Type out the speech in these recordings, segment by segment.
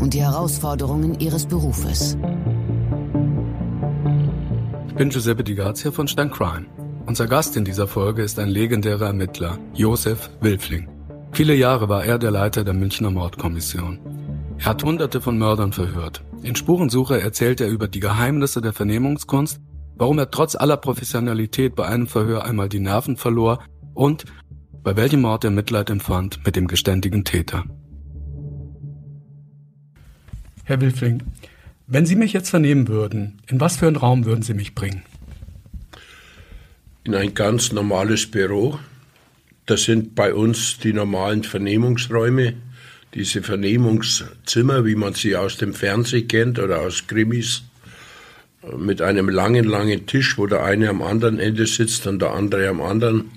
und die Herausforderungen ihres Berufes. Ich bin Giuseppe Di Grazia von Sterncrime. Unser Gast in dieser Folge ist ein legendärer Ermittler, Josef Wilfling. Viele Jahre war er der Leiter der Münchner Mordkommission. Er hat hunderte von Mördern verhört. In Spurensuche erzählt er über die Geheimnisse der Vernehmungskunst, warum er trotz aller Professionalität bei einem Verhör einmal die Nerven verlor und bei welchem Mord er Mitleid empfand mit dem geständigen Täter. Herr Wilfling, wenn Sie mich jetzt vernehmen würden, in was für einen Raum würden Sie mich bringen? In ein ganz normales Büro. Das sind bei uns die normalen Vernehmungsräume, diese Vernehmungszimmer, wie man sie aus dem Fernsehen kennt oder aus Krimis, mit einem langen, langen Tisch, wo der eine am anderen Ende sitzt und der andere am anderen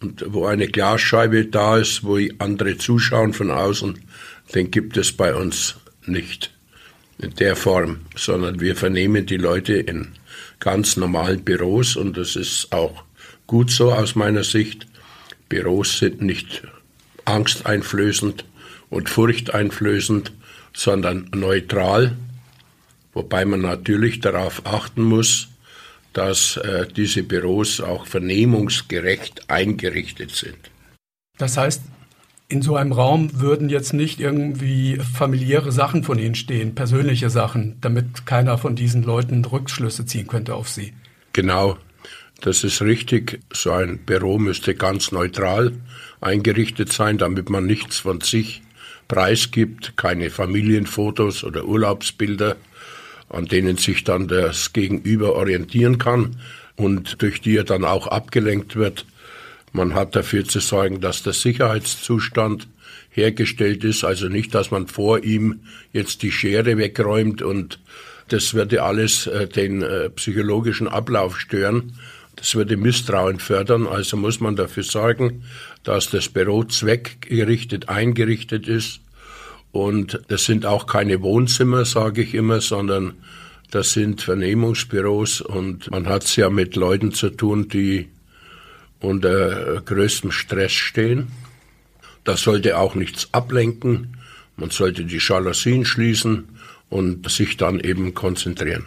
und wo eine Glasscheibe da ist, wo andere zuschauen von außen, den gibt es bei uns nicht in der Form, sondern wir vernehmen die Leute in ganz normalen Büros und das ist auch gut so aus meiner Sicht. Büros sind nicht angsteinflößend, und furchteinflößend, sondern neutral, wobei man natürlich darauf achten muss, dass äh, diese Büros auch vernehmungsgerecht eingerichtet sind. Das heißt, in so einem Raum würden jetzt nicht irgendwie familiäre Sachen von Ihnen stehen, persönliche Sachen, damit keiner von diesen Leuten Rückschlüsse ziehen könnte auf Sie. Genau, das ist richtig. So ein Büro müsste ganz neutral eingerichtet sein, damit man nichts von sich preisgibt, keine Familienfotos oder Urlaubsbilder, an denen sich dann das Gegenüber orientieren kann und durch die er dann auch abgelenkt wird. Man hat dafür zu sorgen, dass der Sicherheitszustand hergestellt ist, also nicht, dass man vor ihm jetzt die Schere wegräumt und das würde alles äh, den äh, psychologischen Ablauf stören. Das würde Misstrauen fördern, also muss man dafür sorgen, dass das Büro zweckgerichtet eingerichtet ist. Und das sind auch keine Wohnzimmer, sage ich immer, sondern das sind Vernehmungsbüros und man hat es ja mit Leuten zu tun, die unter größtem Stress stehen. Das sollte auch nichts ablenken. Man sollte die Jalousien schließen und sich dann eben konzentrieren.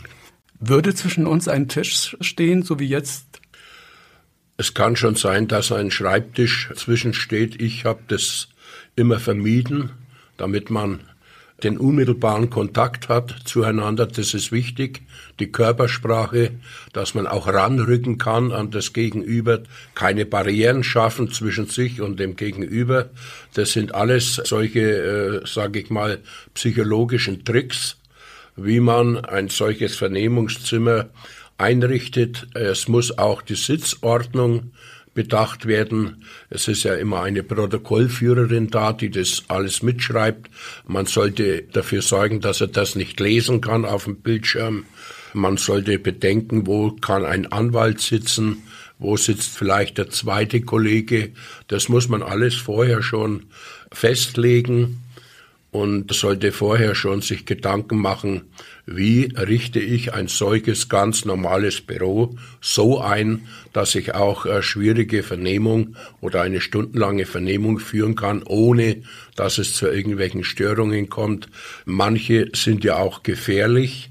Würde zwischen uns ein Tisch stehen, so wie jetzt es kann schon sein, dass ein Schreibtisch zwischensteht. Ich habe das immer vermieden, damit man den unmittelbaren Kontakt hat zueinander. Das ist wichtig. Die Körpersprache, dass man auch ranrücken kann an das Gegenüber, keine Barrieren schaffen zwischen sich und dem Gegenüber. Das sind alles solche, äh, sage ich mal, psychologischen Tricks, wie man ein solches Vernehmungszimmer einrichtet. Es muss auch die Sitzordnung bedacht werden. Es ist ja immer eine Protokollführerin da, die das alles mitschreibt. Man sollte dafür sorgen, dass er das nicht lesen kann auf dem Bildschirm. Man sollte bedenken, wo kann ein Anwalt sitzen, wo sitzt vielleicht der zweite Kollege. Das muss man alles vorher schon festlegen und sollte vorher schon sich Gedanken machen, wie richte ich ein solches ganz normales Büro so ein, dass ich auch äh, schwierige Vernehmung oder eine stundenlange Vernehmung führen kann, ohne dass es zu irgendwelchen Störungen kommt. Manche sind ja auch gefährlich.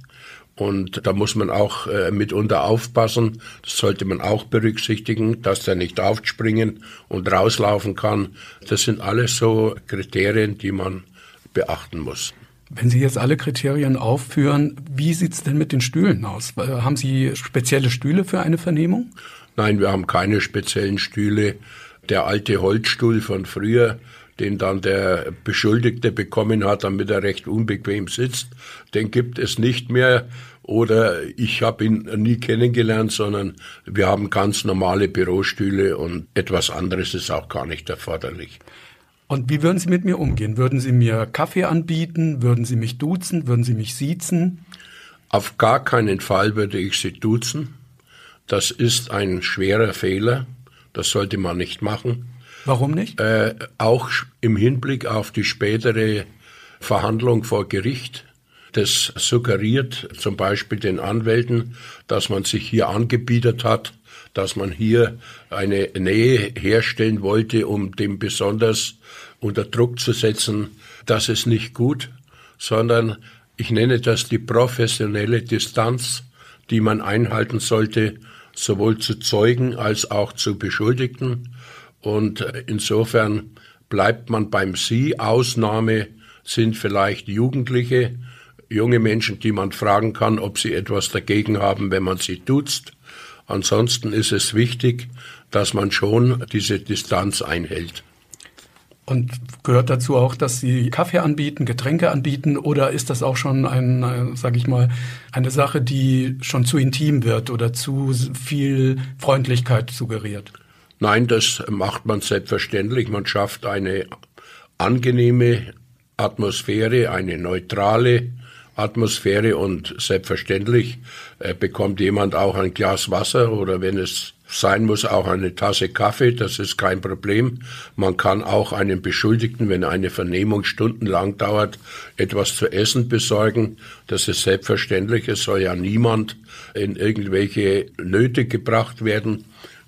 Und da muss man auch äh, mitunter aufpassen. Das sollte man auch berücksichtigen, dass der nicht aufspringen und rauslaufen kann. Das sind alles so Kriterien, die man beachten muss. Wenn Sie jetzt alle Kriterien aufführen, wie sieht es denn mit den Stühlen aus? Haben Sie spezielle Stühle für eine Vernehmung? Nein, wir haben keine speziellen Stühle. Der alte Holzstuhl von früher, den dann der Beschuldigte bekommen hat, damit er recht unbequem sitzt, den gibt es nicht mehr. Oder ich habe ihn nie kennengelernt, sondern wir haben ganz normale Bürostühle und etwas anderes ist auch gar nicht erforderlich. Und wie würden Sie mit mir umgehen? Würden Sie mir Kaffee anbieten? Würden Sie mich duzen? Würden Sie mich siezen? Auf gar keinen Fall würde ich Sie duzen. Das ist ein schwerer Fehler. Das sollte man nicht machen. Warum nicht? Äh, auch im Hinblick auf die spätere Verhandlung vor Gericht. Das suggeriert zum Beispiel den Anwälten, dass man sich hier angebietet hat, dass man hier eine Nähe herstellen wollte, um dem besonders unter Druck zu setzen. Das ist nicht gut, sondern ich nenne das die professionelle Distanz, die man einhalten sollte, sowohl zu Zeugen als auch zu Beschuldigten. Und insofern bleibt man beim Sie. Ausnahme sind vielleicht Jugendliche, junge Menschen, die man fragen kann, ob sie etwas dagegen haben, wenn man sie duzt. Ansonsten ist es wichtig, dass man schon diese Distanz einhält. Und gehört dazu auch, dass Sie Kaffee anbieten, Getränke anbieten oder ist das auch schon ein, äh, sage ich mal, eine Sache, die schon zu intim wird oder zu viel Freundlichkeit suggeriert? Nein, das macht man selbstverständlich. Man schafft eine angenehme Atmosphäre, eine neutrale Atmosphäre und selbstverständlich äh, bekommt jemand auch ein Glas Wasser oder wenn es sein muss, auch eine Tasse Kaffee, das ist kein Problem. Man kann auch einem Beschuldigten, wenn eine Vernehmung stundenlang dauert, etwas zu essen besorgen. Das ist selbstverständlich. Es soll ja niemand in irgendwelche Nöte gebracht werden,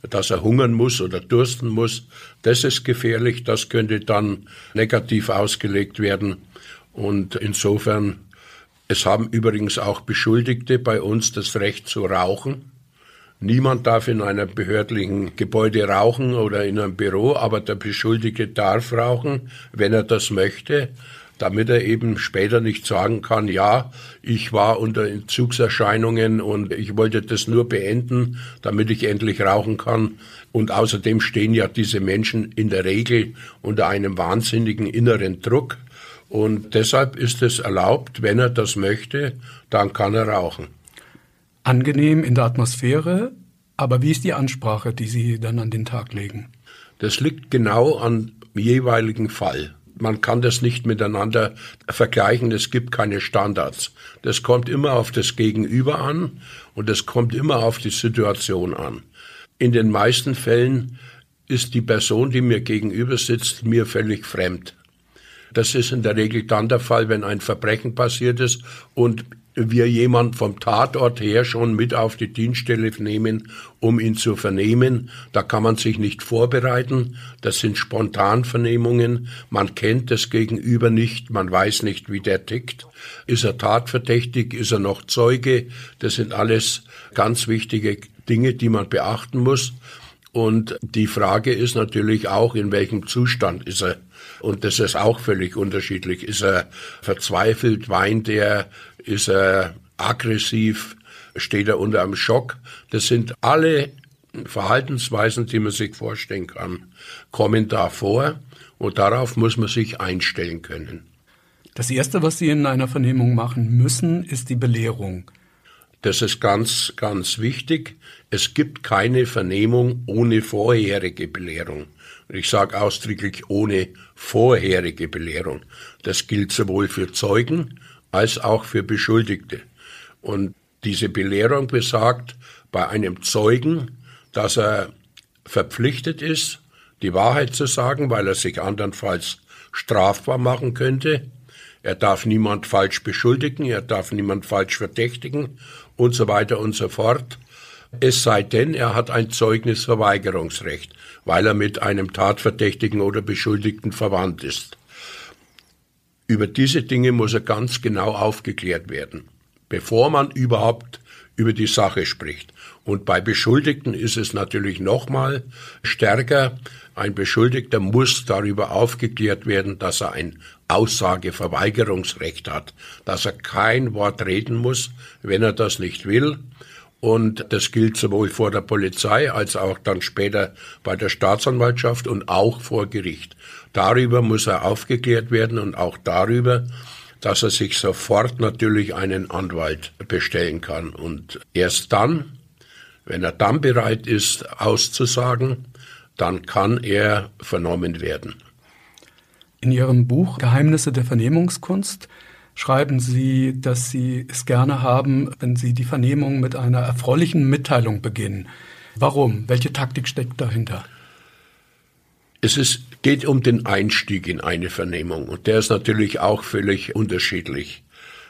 dass er hungern muss oder dursten muss. Das ist gefährlich. Das könnte dann negativ ausgelegt werden. Und insofern es haben übrigens auch Beschuldigte bei uns das Recht zu rauchen. Niemand darf in einem behördlichen Gebäude rauchen oder in einem Büro, aber der Beschuldigte darf rauchen, wenn er das möchte, damit er eben später nicht sagen kann, ja, ich war unter Entzugserscheinungen und ich wollte das nur beenden, damit ich endlich rauchen kann. Und außerdem stehen ja diese Menschen in der Regel unter einem wahnsinnigen inneren Druck. Und deshalb ist es erlaubt, wenn er das möchte, dann kann er rauchen. Angenehm in der Atmosphäre, aber wie ist die Ansprache, die Sie dann an den Tag legen? Das liegt genau am jeweiligen Fall. Man kann das nicht miteinander vergleichen, es gibt keine Standards. Das kommt immer auf das Gegenüber an und es kommt immer auf die Situation an. In den meisten Fällen ist die Person, die mir gegenüber sitzt, mir völlig fremd. Das ist in der Regel dann der Fall, wenn ein Verbrechen passiert ist und wir jemand vom Tatort her schon mit auf die Dienststelle nehmen, um ihn zu vernehmen. Da kann man sich nicht vorbereiten. Das sind Spontanvernehmungen. Man kennt das Gegenüber nicht. Man weiß nicht, wie der tickt. Ist er tatverdächtig? Ist er noch Zeuge? Das sind alles ganz wichtige Dinge, die man beachten muss. Und die Frage ist natürlich auch, in welchem Zustand ist er. Und das ist auch völlig unterschiedlich. Ist er verzweifelt, weint er, ist er aggressiv, steht er unter einem Schock. Das sind alle Verhaltensweisen, die man sich vorstellen kann, kommen da vor. Und darauf muss man sich einstellen können. Das Erste, was Sie in einer Vernehmung machen müssen, ist die Belehrung. Das ist ganz, ganz wichtig. Es gibt keine Vernehmung ohne vorherige Belehrung. Ich sage ausdrücklich ohne vorherige Belehrung. Das gilt sowohl für Zeugen als auch für Beschuldigte. Und diese Belehrung besagt bei einem Zeugen, dass er verpflichtet ist, die Wahrheit zu sagen, weil er sich andernfalls strafbar machen könnte. Er darf niemand falsch beschuldigen, er darf niemand falsch verdächtigen und so weiter und so fort. Es sei denn, er hat ein Zeugnisverweigerungsrecht, weil er mit einem Tatverdächtigen oder Beschuldigten verwandt ist. Über diese Dinge muss er ganz genau aufgeklärt werden, bevor man überhaupt über die Sache spricht. Und bei Beschuldigten ist es natürlich nochmal stärker. Ein Beschuldigter muss darüber aufgeklärt werden, dass er ein Aussageverweigerungsrecht hat, dass er kein Wort reden muss, wenn er das nicht will. Und das gilt sowohl vor der Polizei als auch dann später bei der Staatsanwaltschaft und auch vor Gericht. Darüber muss er aufgeklärt werden und auch darüber, dass er sich sofort natürlich einen Anwalt bestellen kann. Und erst dann, wenn er dann bereit ist, auszusagen, dann kann er vernommen werden. In Ihrem Buch Geheimnisse der Vernehmungskunst schreiben Sie, dass Sie es gerne haben, wenn Sie die Vernehmung mit einer erfreulichen Mitteilung beginnen. Warum? Welche Taktik steckt dahinter? Es ist, geht um den Einstieg in eine Vernehmung und der ist natürlich auch völlig unterschiedlich.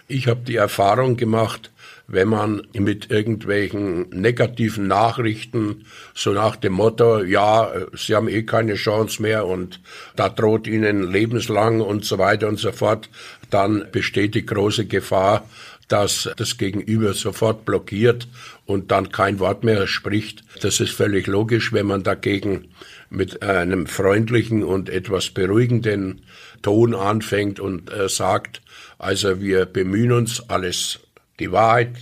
Ich habe die Erfahrung gemacht, wenn man mit irgendwelchen negativen Nachrichten so nach dem Motto, ja, Sie haben eh keine Chance mehr und da droht Ihnen lebenslang und so weiter und so fort, dann besteht die große Gefahr, dass das Gegenüber sofort blockiert und dann kein Wort mehr spricht. Das ist völlig logisch, wenn man dagegen mit einem freundlichen und etwas beruhigenden Ton anfängt und äh, sagt, also wir bemühen uns, alles die Wahrheit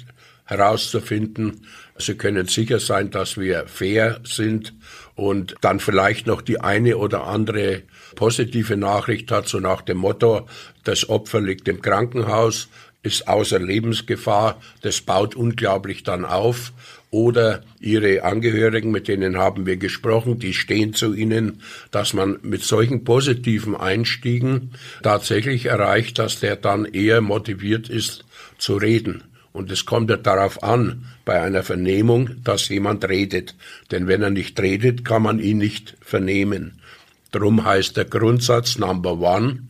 herauszufinden. Sie können sicher sein, dass wir fair sind und dann vielleicht noch die eine oder andere positive Nachricht hat, so nach dem Motto, das Opfer liegt im Krankenhaus, ist außer Lebensgefahr, das baut unglaublich dann auf. Oder ihre Angehörigen, mit denen haben wir gesprochen, die stehen zu ihnen, dass man mit solchen positiven Einstiegen tatsächlich erreicht, dass der dann eher motiviert ist zu reden. Und es kommt ja darauf an, bei einer Vernehmung, dass jemand redet. Denn wenn er nicht redet, kann man ihn nicht vernehmen. Drum heißt der Grundsatz Number One,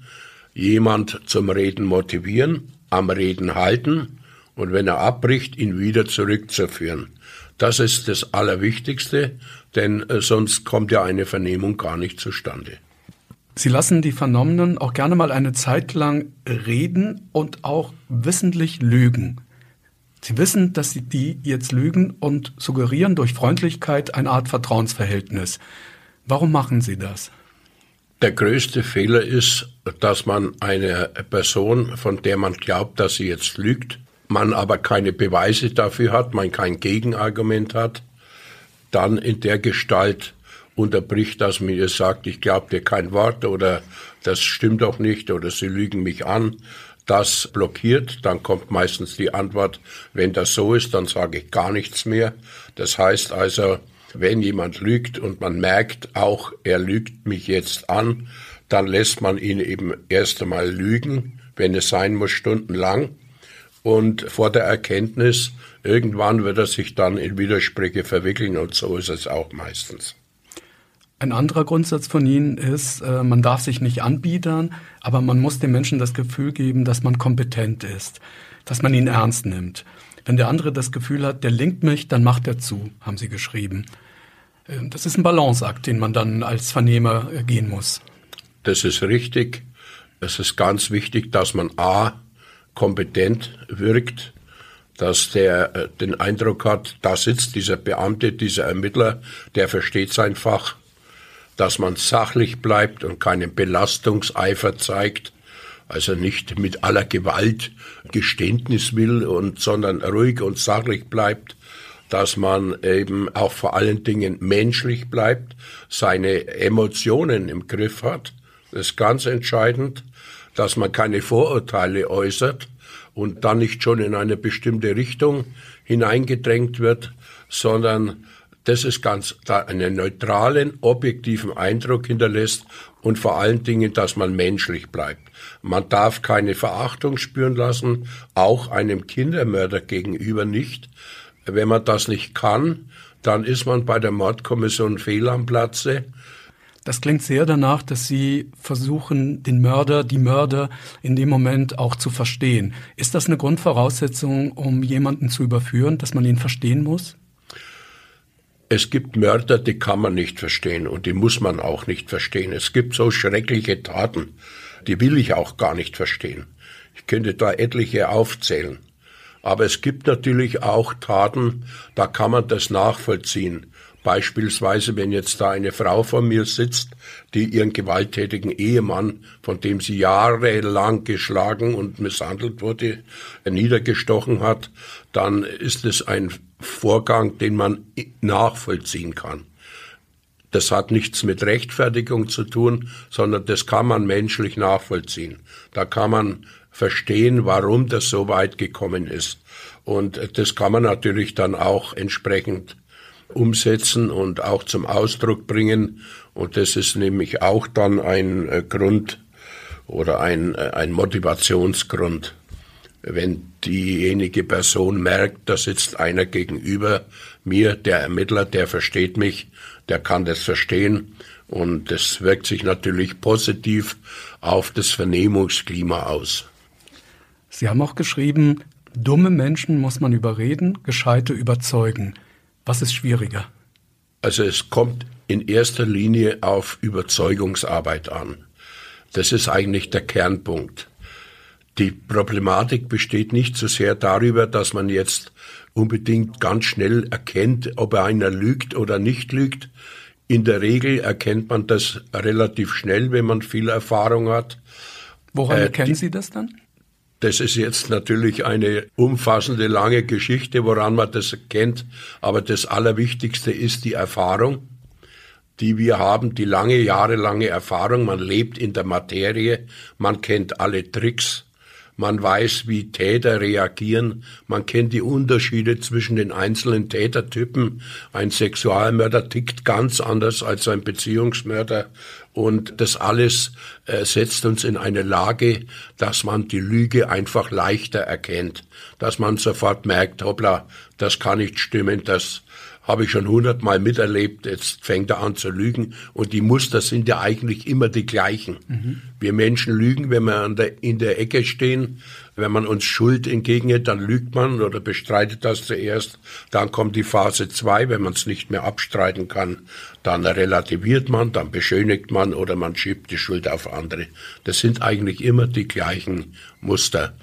jemand zum Reden motivieren, am Reden halten und wenn er abbricht, ihn wieder zurückzuführen. Das ist das Allerwichtigste, denn äh, sonst kommt ja eine Vernehmung gar nicht zustande. Sie lassen die Vernommenen auch gerne mal eine Zeit lang reden und auch wissentlich lügen. Sie wissen, dass Sie die jetzt lügen und suggerieren durch Freundlichkeit eine Art Vertrauensverhältnis. Warum machen Sie das? Der größte Fehler ist, dass man eine Person, von der man glaubt, dass sie jetzt lügt, man aber keine Beweise dafür hat, man kein Gegenargument hat, dann in der Gestalt unterbricht, dass man ihr sagt, ich glaube dir kein Wort oder das stimmt doch nicht oder sie lügen mich an. Das blockiert, dann kommt meistens die Antwort, wenn das so ist, dann sage ich gar nichts mehr. Das heißt also, wenn jemand lügt und man merkt auch, er lügt mich jetzt an, dann lässt man ihn eben erst einmal lügen, wenn es sein muss, stundenlang. Und vor der Erkenntnis, irgendwann wird er sich dann in Widersprüche verwickeln und so ist es auch meistens. Ein anderer Grundsatz von Ihnen ist, äh, man darf sich nicht anbiedern, aber man muss dem Menschen das Gefühl geben, dass man kompetent ist, dass man ihn ernst nimmt. Wenn der andere das Gefühl hat, der linkt mich, dann macht er zu, haben Sie geschrieben. Ähm, das ist ein Balanceakt, den man dann als Vernehmer äh, gehen muss. Das ist richtig. Es ist ganz wichtig, dass man A, kompetent wirkt, dass der äh, den Eindruck hat, da sitzt dieser Beamte, dieser Ermittler, der versteht sein Fach, dass man sachlich bleibt und keinen Belastungseifer zeigt, also nicht mit aller Gewalt Geständnis will und sondern ruhig und sachlich bleibt, dass man eben auch vor allen Dingen menschlich bleibt, seine Emotionen im Griff hat. Das ist ganz entscheidend, dass man keine Vorurteile äußert und dann nicht schon in eine bestimmte Richtung hineingedrängt wird, sondern das ist ganz, da einen neutralen, objektiven Eindruck hinterlässt und vor allen Dingen, dass man menschlich bleibt. Man darf keine Verachtung spüren lassen, auch einem Kindermörder gegenüber nicht. Wenn man das nicht kann, dann ist man bei der Mordkommission fehl am Platze. Das klingt sehr danach, dass Sie versuchen, den Mörder, die Mörder in dem Moment auch zu verstehen. Ist das eine Grundvoraussetzung, um jemanden zu überführen, dass man ihn verstehen muss? Es gibt Mörder, die kann man nicht verstehen und die muss man auch nicht verstehen. Es gibt so schreckliche Taten, die will ich auch gar nicht verstehen. Ich könnte da etliche aufzählen. Aber es gibt natürlich auch Taten, da kann man das nachvollziehen. Beispielsweise, wenn jetzt da eine Frau vor mir sitzt, die ihren gewalttätigen Ehemann, von dem sie jahrelang geschlagen und misshandelt wurde, niedergestochen hat, dann ist es ein Vorgang, den man nachvollziehen kann. Das hat nichts mit Rechtfertigung zu tun, sondern das kann man menschlich nachvollziehen. Da kann man verstehen, warum das so weit gekommen ist. Und das kann man natürlich dann auch entsprechend umsetzen und auch zum Ausdruck bringen. Und das ist nämlich auch dann ein äh, Grund, oder ein, äh, ein Motivationsgrund. Wenn diejenige Person merkt, da sitzt einer gegenüber mir, der Ermittler, der versteht mich, der kann das verstehen und das wirkt sich natürlich positiv auf das Vernehmungsklima aus. Sie haben auch geschrieben, dumme Menschen muss man überreden, gescheite überzeugen. Was ist schwieriger? Also es kommt in erster Linie auf Überzeugungsarbeit an. Das ist eigentlich der Kernpunkt. Die Problematik besteht nicht so sehr darüber, dass man jetzt unbedingt ganz schnell erkennt, ob einer lügt oder nicht lügt. In der Regel erkennt man das relativ schnell, wenn man viel Erfahrung hat. Woran äh, erkennen Sie das dann? Das ist jetzt natürlich eine umfassende, lange Geschichte, woran man das erkennt. Aber das Allerwichtigste ist die Erfahrung die wir haben, die lange, jahrelange Erfahrung. Man lebt in der Materie, man kennt alle Tricks, man weiß, wie Täter reagieren, man kennt die Unterschiede zwischen den einzelnen Tätertypen. Ein Sexualmörder tickt ganz anders als ein Beziehungsmörder und das alles äh, setzt uns in eine Lage, dass man die Lüge einfach leichter erkennt, dass man sofort merkt, hoppla, das kann nicht stimmen, das habe ich schon hundertmal miterlebt, jetzt fängt er an zu lügen und die Muster sind ja eigentlich immer die gleichen. Mhm. Wir Menschen lügen, wenn wir der, in der Ecke stehen, wenn man uns Schuld entgegnet, dann lügt man oder bestreitet das zuerst. Dann kommt die Phase zwei, wenn man es nicht mehr abstreiten kann, dann relativiert man, dann beschönigt man oder man schiebt die Schuld auf andere. Das sind eigentlich immer die gleichen Muster.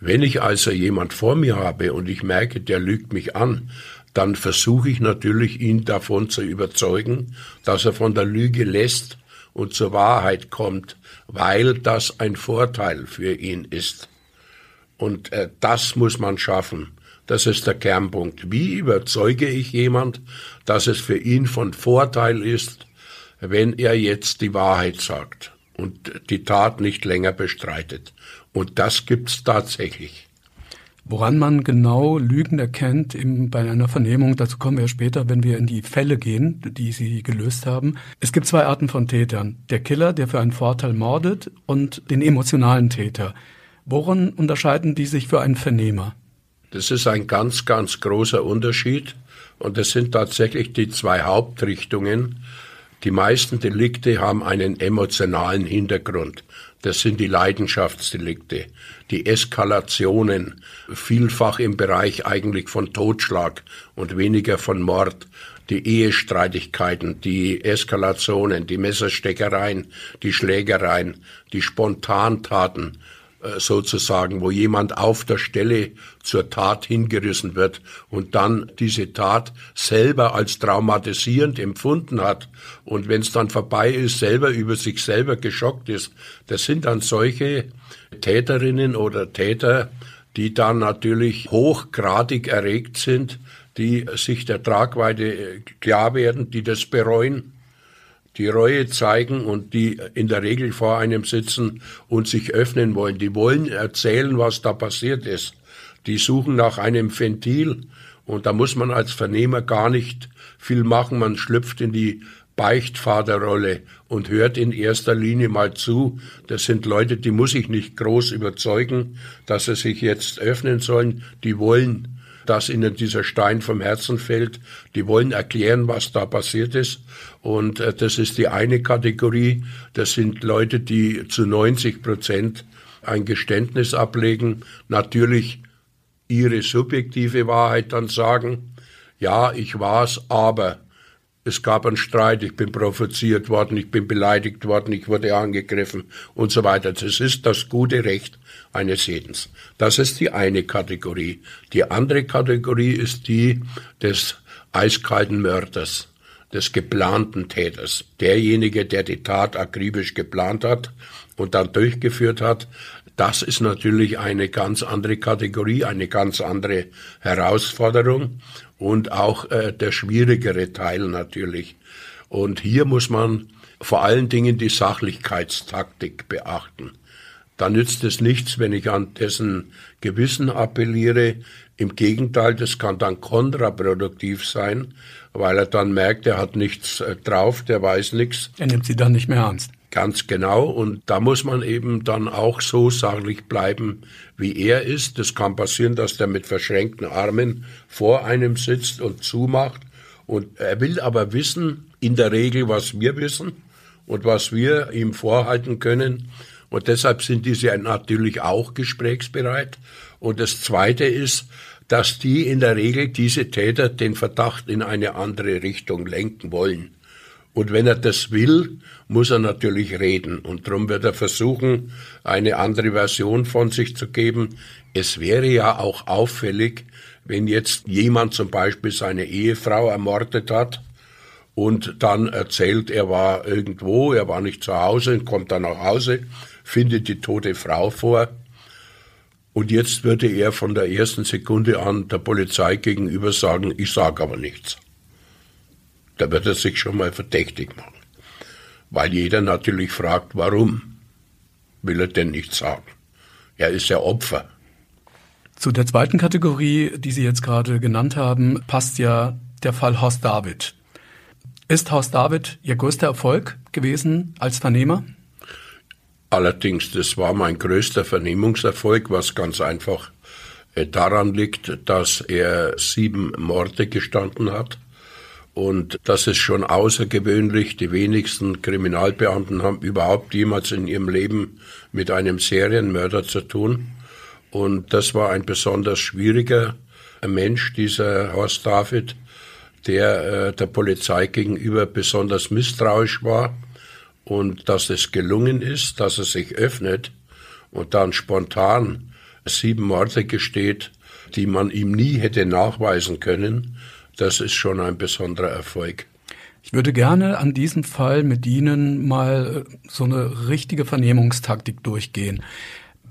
Wenn ich also jemand vor mir habe und ich merke, der lügt mich an, dann versuche ich natürlich, ihn davon zu überzeugen, dass er von der Lüge lässt und zur Wahrheit kommt, weil das ein Vorteil für ihn ist. Und äh, das muss man schaffen. Das ist der Kernpunkt. Wie überzeuge ich jemand, dass es für ihn von Vorteil ist, wenn er jetzt die Wahrheit sagt und die Tat nicht länger bestreitet? Und das gibt's tatsächlich. Woran man genau Lügen erkennt im, bei einer Vernehmung, dazu kommen wir später, wenn wir in die Fälle gehen, die Sie gelöst haben. Es gibt zwei Arten von Tätern. Der Killer, der für einen Vorteil mordet, und den emotionalen Täter. Woran unterscheiden die sich für einen Vernehmer? Das ist ein ganz, ganz großer Unterschied. Und das sind tatsächlich die zwei Hauptrichtungen. Die meisten Delikte haben einen emotionalen Hintergrund. Das sind die Leidenschaftsdelikte, die Eskalationen, vielfach im Bereich eigentlich von Totschlag und weniger von Mord, die Ehestreitigkeiten, die Eskalationen, die Messersteckereien, die Schlägereien, die Spontantaten, sozusagen, wo jemand auf der Stelle zur Tat hingerissen wird und dann diese Tat selber als traumatisierend empfunden hat und wenn es dann vorbei ist, selber über sich selber geschockt ist. Das sind dann solche Täterinnen oder Täter, die dann natürlich hochgradig erregt sind, die sich der Tragweite klar werden, die das bereuen die Reue zeigen und die in der Regel vor einem sitzen und sich öffnen wollen. Die wollen erzählen, was da passiert ist. Die suchen nach einem Ventil und da muss man als Vernehmer gar nicht viel machen. Man schlüpft in die Beichtvaterrolle und hört in erster Linie mal zu. Das sind Leute, die muss ich nicht groß überzeugen, dass sie sich jetzt öffnen sollen. Die wollen dass ihnen dieser Stein vom Herzen fällt. Die wollen erklären, was da passiert ist. Und äh, das ist die eine Kategorie. Das sind Leute, die zu 90 Prozent ein Geständnis ablegen, natürlich ihre subjektive Wahrheit dann sagen, ja, ich war's, aber es gab einen Streit, ich bin provoziert worden, ich bin beleidigt worden, ich wurde angegriffen und so weiter. Das ist das gute Recht eines jeden. Das ist die eine Kategorie. Die andere Kategorie ist die des eiskalten Mörders, des geplanten Täters. Derjenige, der die Tat akribisch geplant hat und dann durchgeführt hat, das ist natürlich eine ganz andere Kategorie, eine ganz andere Herausforderung und auch äh, der schwierigere Teil natürlich. Und hier muss man vor allen Dingen die Sachlichkeitstaktik beachten. Da nützt es nichts, wenn ich an dessen Gewissen appelliere. Im Gegenteil, das kann dann kontraproduktiv sein, weil er dann merkt, er hat nichts äh, drauf, der weiß nichts. Er nimmt sie dann nicht mehr ernst. Ganz genau. Und da muss man eben dann auch so sachlich bleiben, wie er ist. Das kann passieren, dass der mit verschränkten Armen vor einem sitzt und zumacht. Und er will aber wissen, in der Regel, was wir wissen und was wir ihm vorhalten können. Und deshalb sind diese natürlich auch gesprächsbereit. Und das Zweite ist, dass die in der Regel diese Täter den Verdacht in eine andere Richtung lenken wollen. Und wenn er das will, muss er natürlich reden. Und darum wird er versuchen, eine andere Version von sich zu geben. Es wäre ja auch auffällig, wenn jetzt jemand zum Beispiel seine Ehefrau ermordet hat und dann erzählt, er war irgendwo, er war nicht zu Hause, kommt dann nach Hause, findet die tote Frau vor. Und jetzt würde er von der ersten Sekunde an der Polizei gegenüber sagen, ich sage aber nichts. Da wird er sich schon mal verdächtig machen. Weil jeder natürlich fragt, warum will er denn nichts sagen? Er ist ja Opfer. Zu der zweiten Kategorie, die Sie jetzt gerade genannt haben, passt ja der Fall Horst David. Ist Horst David Ihr größter Erfolg gewesen als Vernehmer? Allerdings, das war mein größter Vernehmungserfolg, was ganz einfach äh, daran liegt, dass er sieben Morde gestanden hat und das ist schon außergewöhnlich. Die wenigsten Kriminalbeamten haben überhaupt jemals in ihrem Leben mit einem Serienmörder zu tun. Und das war ein besonders schwieriger Mensch, dieser Horst David, der äh, der Polizei gegenüber besonders misstrauisch war. Und dass es gelungen ist, dass er sich öffnet und dann spontan sieben Morde gesteht, die man ihm nie hätte nachweisen können, das ist schon ein besonderer Erfolg. Ich würde gerne an diesem Fall mit Ihnen mal äh, so eine richtige Vernehmungstaktik durchgehen.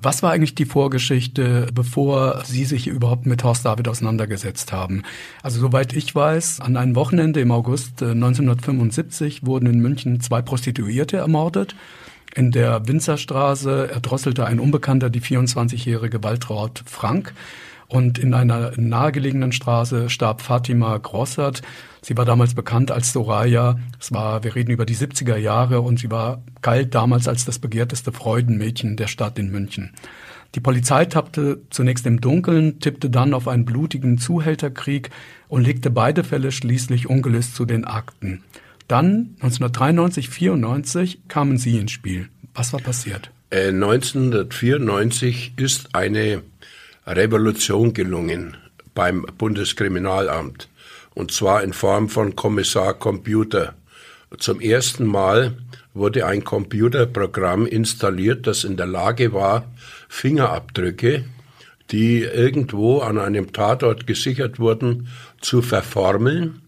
Was war eigentlich die Vorgeschichte, bevor Sie sich überhaupt mit Horst David auseinandergesetzt haben? Also soweit ich weiß, an einem Wochenende im August 1975 äh, wurden in München zwei Prostituierte ermordet. In der Winzerstraße erdrosselte ein Unbekannter die 24-jährige Waltraud Frank. Und in einer nahegelegenen Straße starb Fatima Grossert. Sie war damals bekannt als Soraya. Es war, wir reden über die 70er Jahre und sie war, galt damals als das begehrteste Freudenmädchen der Stadt in München. Die Polizei tappte zunächst im Dunkeln, tippte dann auf einen blutigen Zuhälterkrieg und legte beide Fälle schließlich ungelöst zu den Akten. Dann, 1993, 94, kamen Sie ins Spiel. Was war passiert? 1994 äh, ist eine Revolution gelungen beim Bundeskriminalamt. Und zwar in Form von Kommissar Computer. Zum ersten Mal wurde ein Computerprogramm installiert, das in der Lage war, Fingerabdrücke, die irgendwo an einem Tatort gesichert wurden, zu verformeln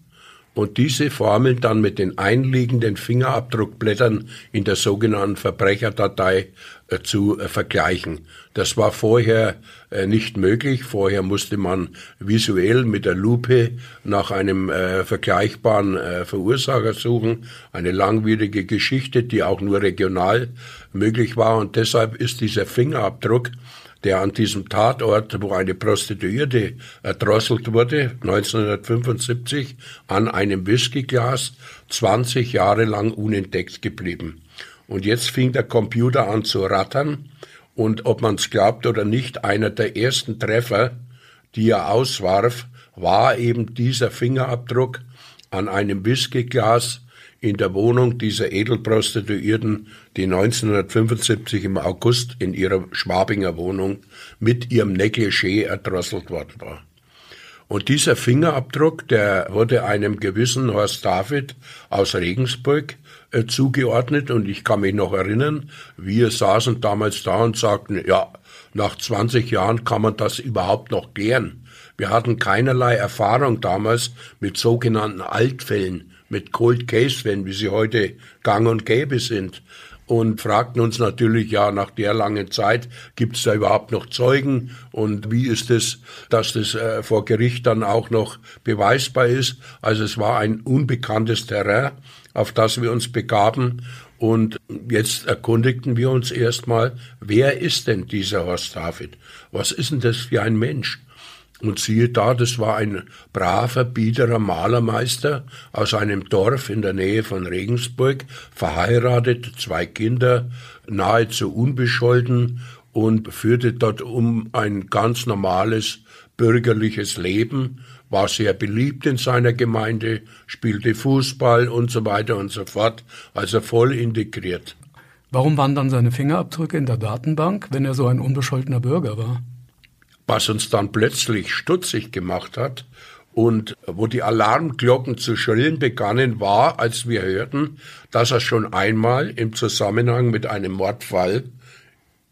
und diese Formeln dann mit den einliegenden Fingerabdruckblättern in der sogenannten Verbrecherdatei äh, zu äh, vergleichen. Das war vorher äh, nicht möglich. Vorher musste man visuell mit der Lupe nach einem äh, vergleichbaren äh, Verursacher suchen. Eine langwierige Geschichte, die auch nur regional möglich war. Und deshalb ist dieser Fingerabdruck der an diesem Tatort, wo eine Prostituierte erdrosselt wurde, 1975, an einem Whiskyglas 20 Jahre lang unentdeckt geblieben. Und jetzt fing der Computer an zu rattern und ob man es glaubt oder nicht, einer der ersten Treffer, die er auswarf, war eben dieser Fingerabdruck an einem Whiskyglas in der Wohnung dieser Edelprostituierten, die 1975 im August in ihrer Schwabinger Wohnung mit ihrem Negligé erdrosselt worden war. Und dieser Fingerabdruck, der wurde einem gewissen Horst David aus Regensburg äh, zugeordnet und ich kann mich noch erinnern, wir saßen damals da und sagten, ja, nach 20 Jahren kann man das überhaupt noch klären. Wir hatten keinerlei Erfahrung damals mit sogenannten Altfällen, mit Cold Case Fällen, wie sie heute gang und gäbe sind und fragten uns natürlich, ja, nach der langen Zeit, gibt es da überhaupt noch Zeugen und wie ist es, dass das äh, vor Gericht dann auch noch beweisbar ist. Also es war ein unbekanntes Terrain auf das wir uns begaben. Und jetzt erkundigten wir uns erstmal, wer ist denn dieser Horst David? Was ist denn das für ein Mensch? Und siehe da, das war ein braver, biederer Malermeister aus einem Dorf in der Nähe von Regensburg, verheiratet, zwei Kinder, nahezu unbescholten und führte dort um ein ganz normales bürgerliches Leben, war sehr beliebt in seiner Gemeinde, spielte Fußball und so weiter und so fort, also voll integriert. Warum waren dann seine Fingerabdrücke in der Datenbank, wenn er so ein unbescholtener Bürger war? Was uns dann plötzlich stutzig gemacht hat und wo die Alarmglocken zu schrillen begannen, war, als wir hörten, dass er schon einmal im Zusammenhang mit einem Mordfall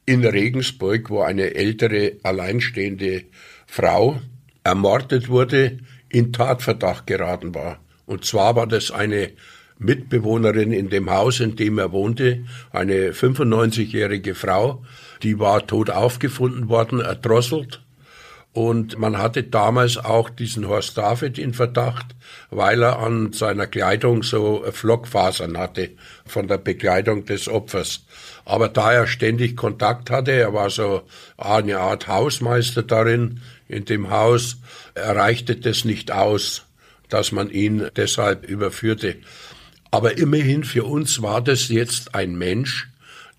in Regensburg, wo eine ältere alleinstehende Frau ermordet wurde, in Tatverdacht geraten war. Und zwar war das eine Mitbewohnerin in dem Haus, in dem er wohnte, eine 95-jährige Frau, die war tot aufgefunden worden, erdrosselt. Und man hatte damals auch diesen Horst David in Verdacht, weil er an seiner Kleidung so Flockfasern hatte von der Bekleidung des Opfers. Aber da er ständig Kontakt hatte, er war so eine Art Hausmeister darin, in dem Haus, erreichte das nicht aus, dass man ihn deshalb überführte. Aber immerhin für uns war das jetzt ein Mensch,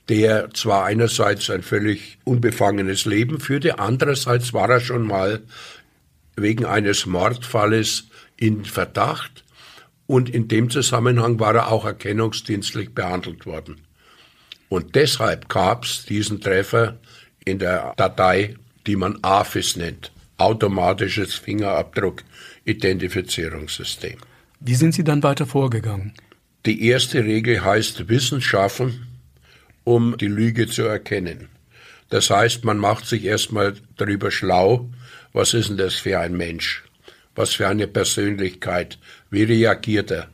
der zwar einerseits ein völlig unbefangenes Leben führte, andererseits war er schon mal wegen eines Mordfalles in Verdacht und in dem Zusammenhang war er auch erkennungsdienstlich behandelt worden. Und deshalb gab es diesen Treffer in der Datei, die man AFIS nennt, automatisches Fingerabdruck-Identifizierungssystem. Wie sind Sie dann weiter vorgegangen? Die erste Regel heißt Wissen schaffen, um die Lüge zu erkennen. Das heißt, man macht sich erstmal darüber schlau, was ist denn das für ein Mensch? Was für eine Persönlichkeit? Wie reagiert er?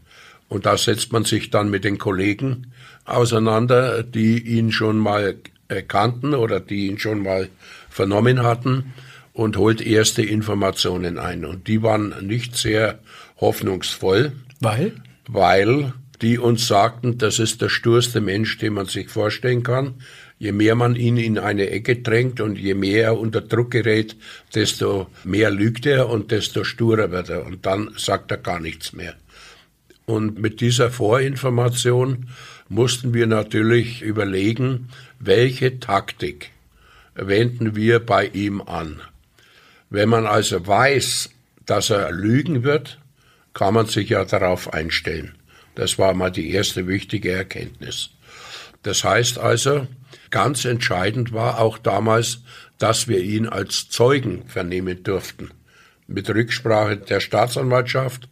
Und da setzt man sich dann mit den Kollegen auseinander, die ihn schon mal kannten oder die ihn schon mal vernommen hatten und holt erste Informationen ein. Und die waren nicht sehr hoffnungsvoll. Weil? Weil die uns sagten, das ist der sturste Mensch, den man sich vorstellen kann. Je mehr man ihn in eine Ecke drängt und je mehr er unter Druck gerät, desto mehr lügt er und desto sturer wird er. Und dann sagt er gar nichts mehr. Und mit dieser Vorinformation mussten wir natürlich überlegen, welche Taktik wenden wir bei ihm an. Wenn man also weiß, dass er lügen wird, kann man sich ja darauf einstellen. Das war mal die erste wichtige Erkenntnis. Das heißt also, ganz entscheidend war auch damals, dass wir ihn als Zeugen vernehmen durften. Mit Rücksprache der Staatsanwaltschaft.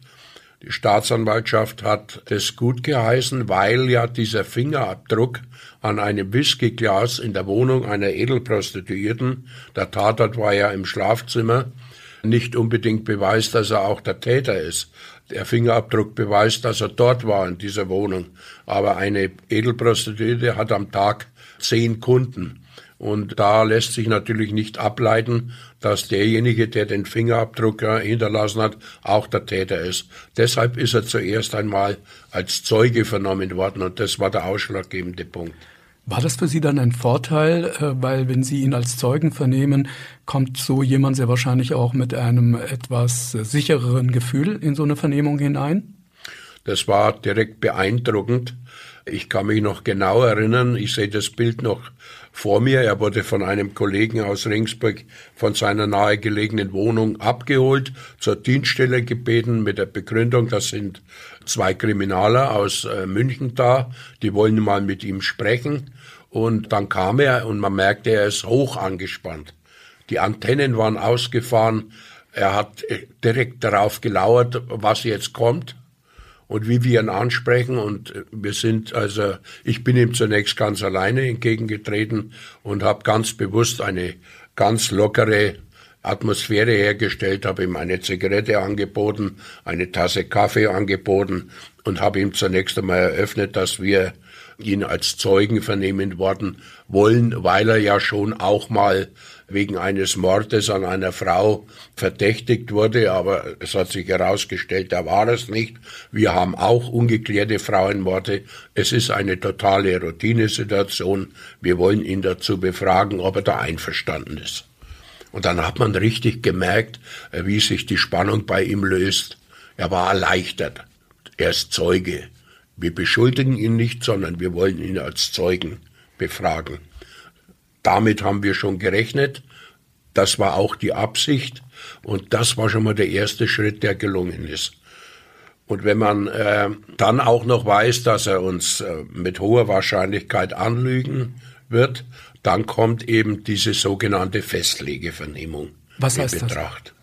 Die Staatsanwaltschaft hat das gut geheißen, weil ja dieser Fingerabdruck an einem Whiskyglas in der Wohnung einer Edelprostituierten, der Tatort war ja im Schlafzimmer, nicht unbedingt beweist, dass er auch der Täter ist. Der Fingerabdruck beweist, dass er dort war in dieser Wohnung. Aber eine Edelprostituierte hat am Tag zehn Kunden. Und da lässt sich natürlich nicht ableiten, dass derjenige, der den Fingerabdruck hinterlassen hat, auch der Täter ist. Deshalb ist er zuerst einmal als Zeuge vernommen worden und das war der ausschlaggebende Punkt. War das für Sie dann ein Vorteil, äh, weil wenn Sie ihn als Zeugen vernehmen, kommt so jemand sehr wahrscheinlich auch mit einem etwas sichereren Gefühl in so eine Vernehmung hinein? Das war direkt beeindruckend. Ich kann mich noch genau erinnern, ich sehe das Bild noch vor mir. Er wurde von einem Kollegen aus Ringsburg von seiner nahegelegenen Wohnung abgeholt, zur Dienststelle gebeten mit der Begründung, das sind zwei Kriminaler aus äh, München da, die wollen mal mit ihm sprechen. Und dann kam er und man merkte, er ist hoch angespannt. Die Antennen waren ausgefahren. Er hat äh, direkt darauf gelauert, was jetzt kommt und wie wir ihn ansprechen. Und äh, wir sind also, ich bin ihm zunächst ganz alleine entgegengetreten und habe ganz bewusst eine ganz lockere Atmosphäre hergestellt, habe ihm eine Zigarette angeboten, eine Tasse Kaffee angeboten und habe ihm zunächst einmal eröffnet, dass wir ihn als Zeugen vernehmen worden wollen, weil er ja schon auch mal wegen eines Mordes an einer Frau verdächtigt wurde, aber es hat sich herausgestellt, er war es nicht. Wir haben auch ungeklärte Frauenmorde. Es ist eine totale Routinesituation. Wir wollen ihn dazu befragen, ob er da einverstanden ist. Und dann hat man richtig gemerkt, wie sich die Spannung bei ihm löst. Er war erleichtert. Er ist Zeuge. Wir beschuldigen ihn nicht, sondern wir wollen ihn als Zeugen befragen. Damit haben wir schon gerechnet. Das war auch die Absicht. Und das war schon mal der erste Schritt, der gelungen ist. Und wenn man äh, dann auch noch weiß, dass er uns äh, mit hoher Wahrscheinlichkeit anlügen wird, dann kommt eben diese sogenannte Festlegevernehmung Was heißt in Betracht. Das?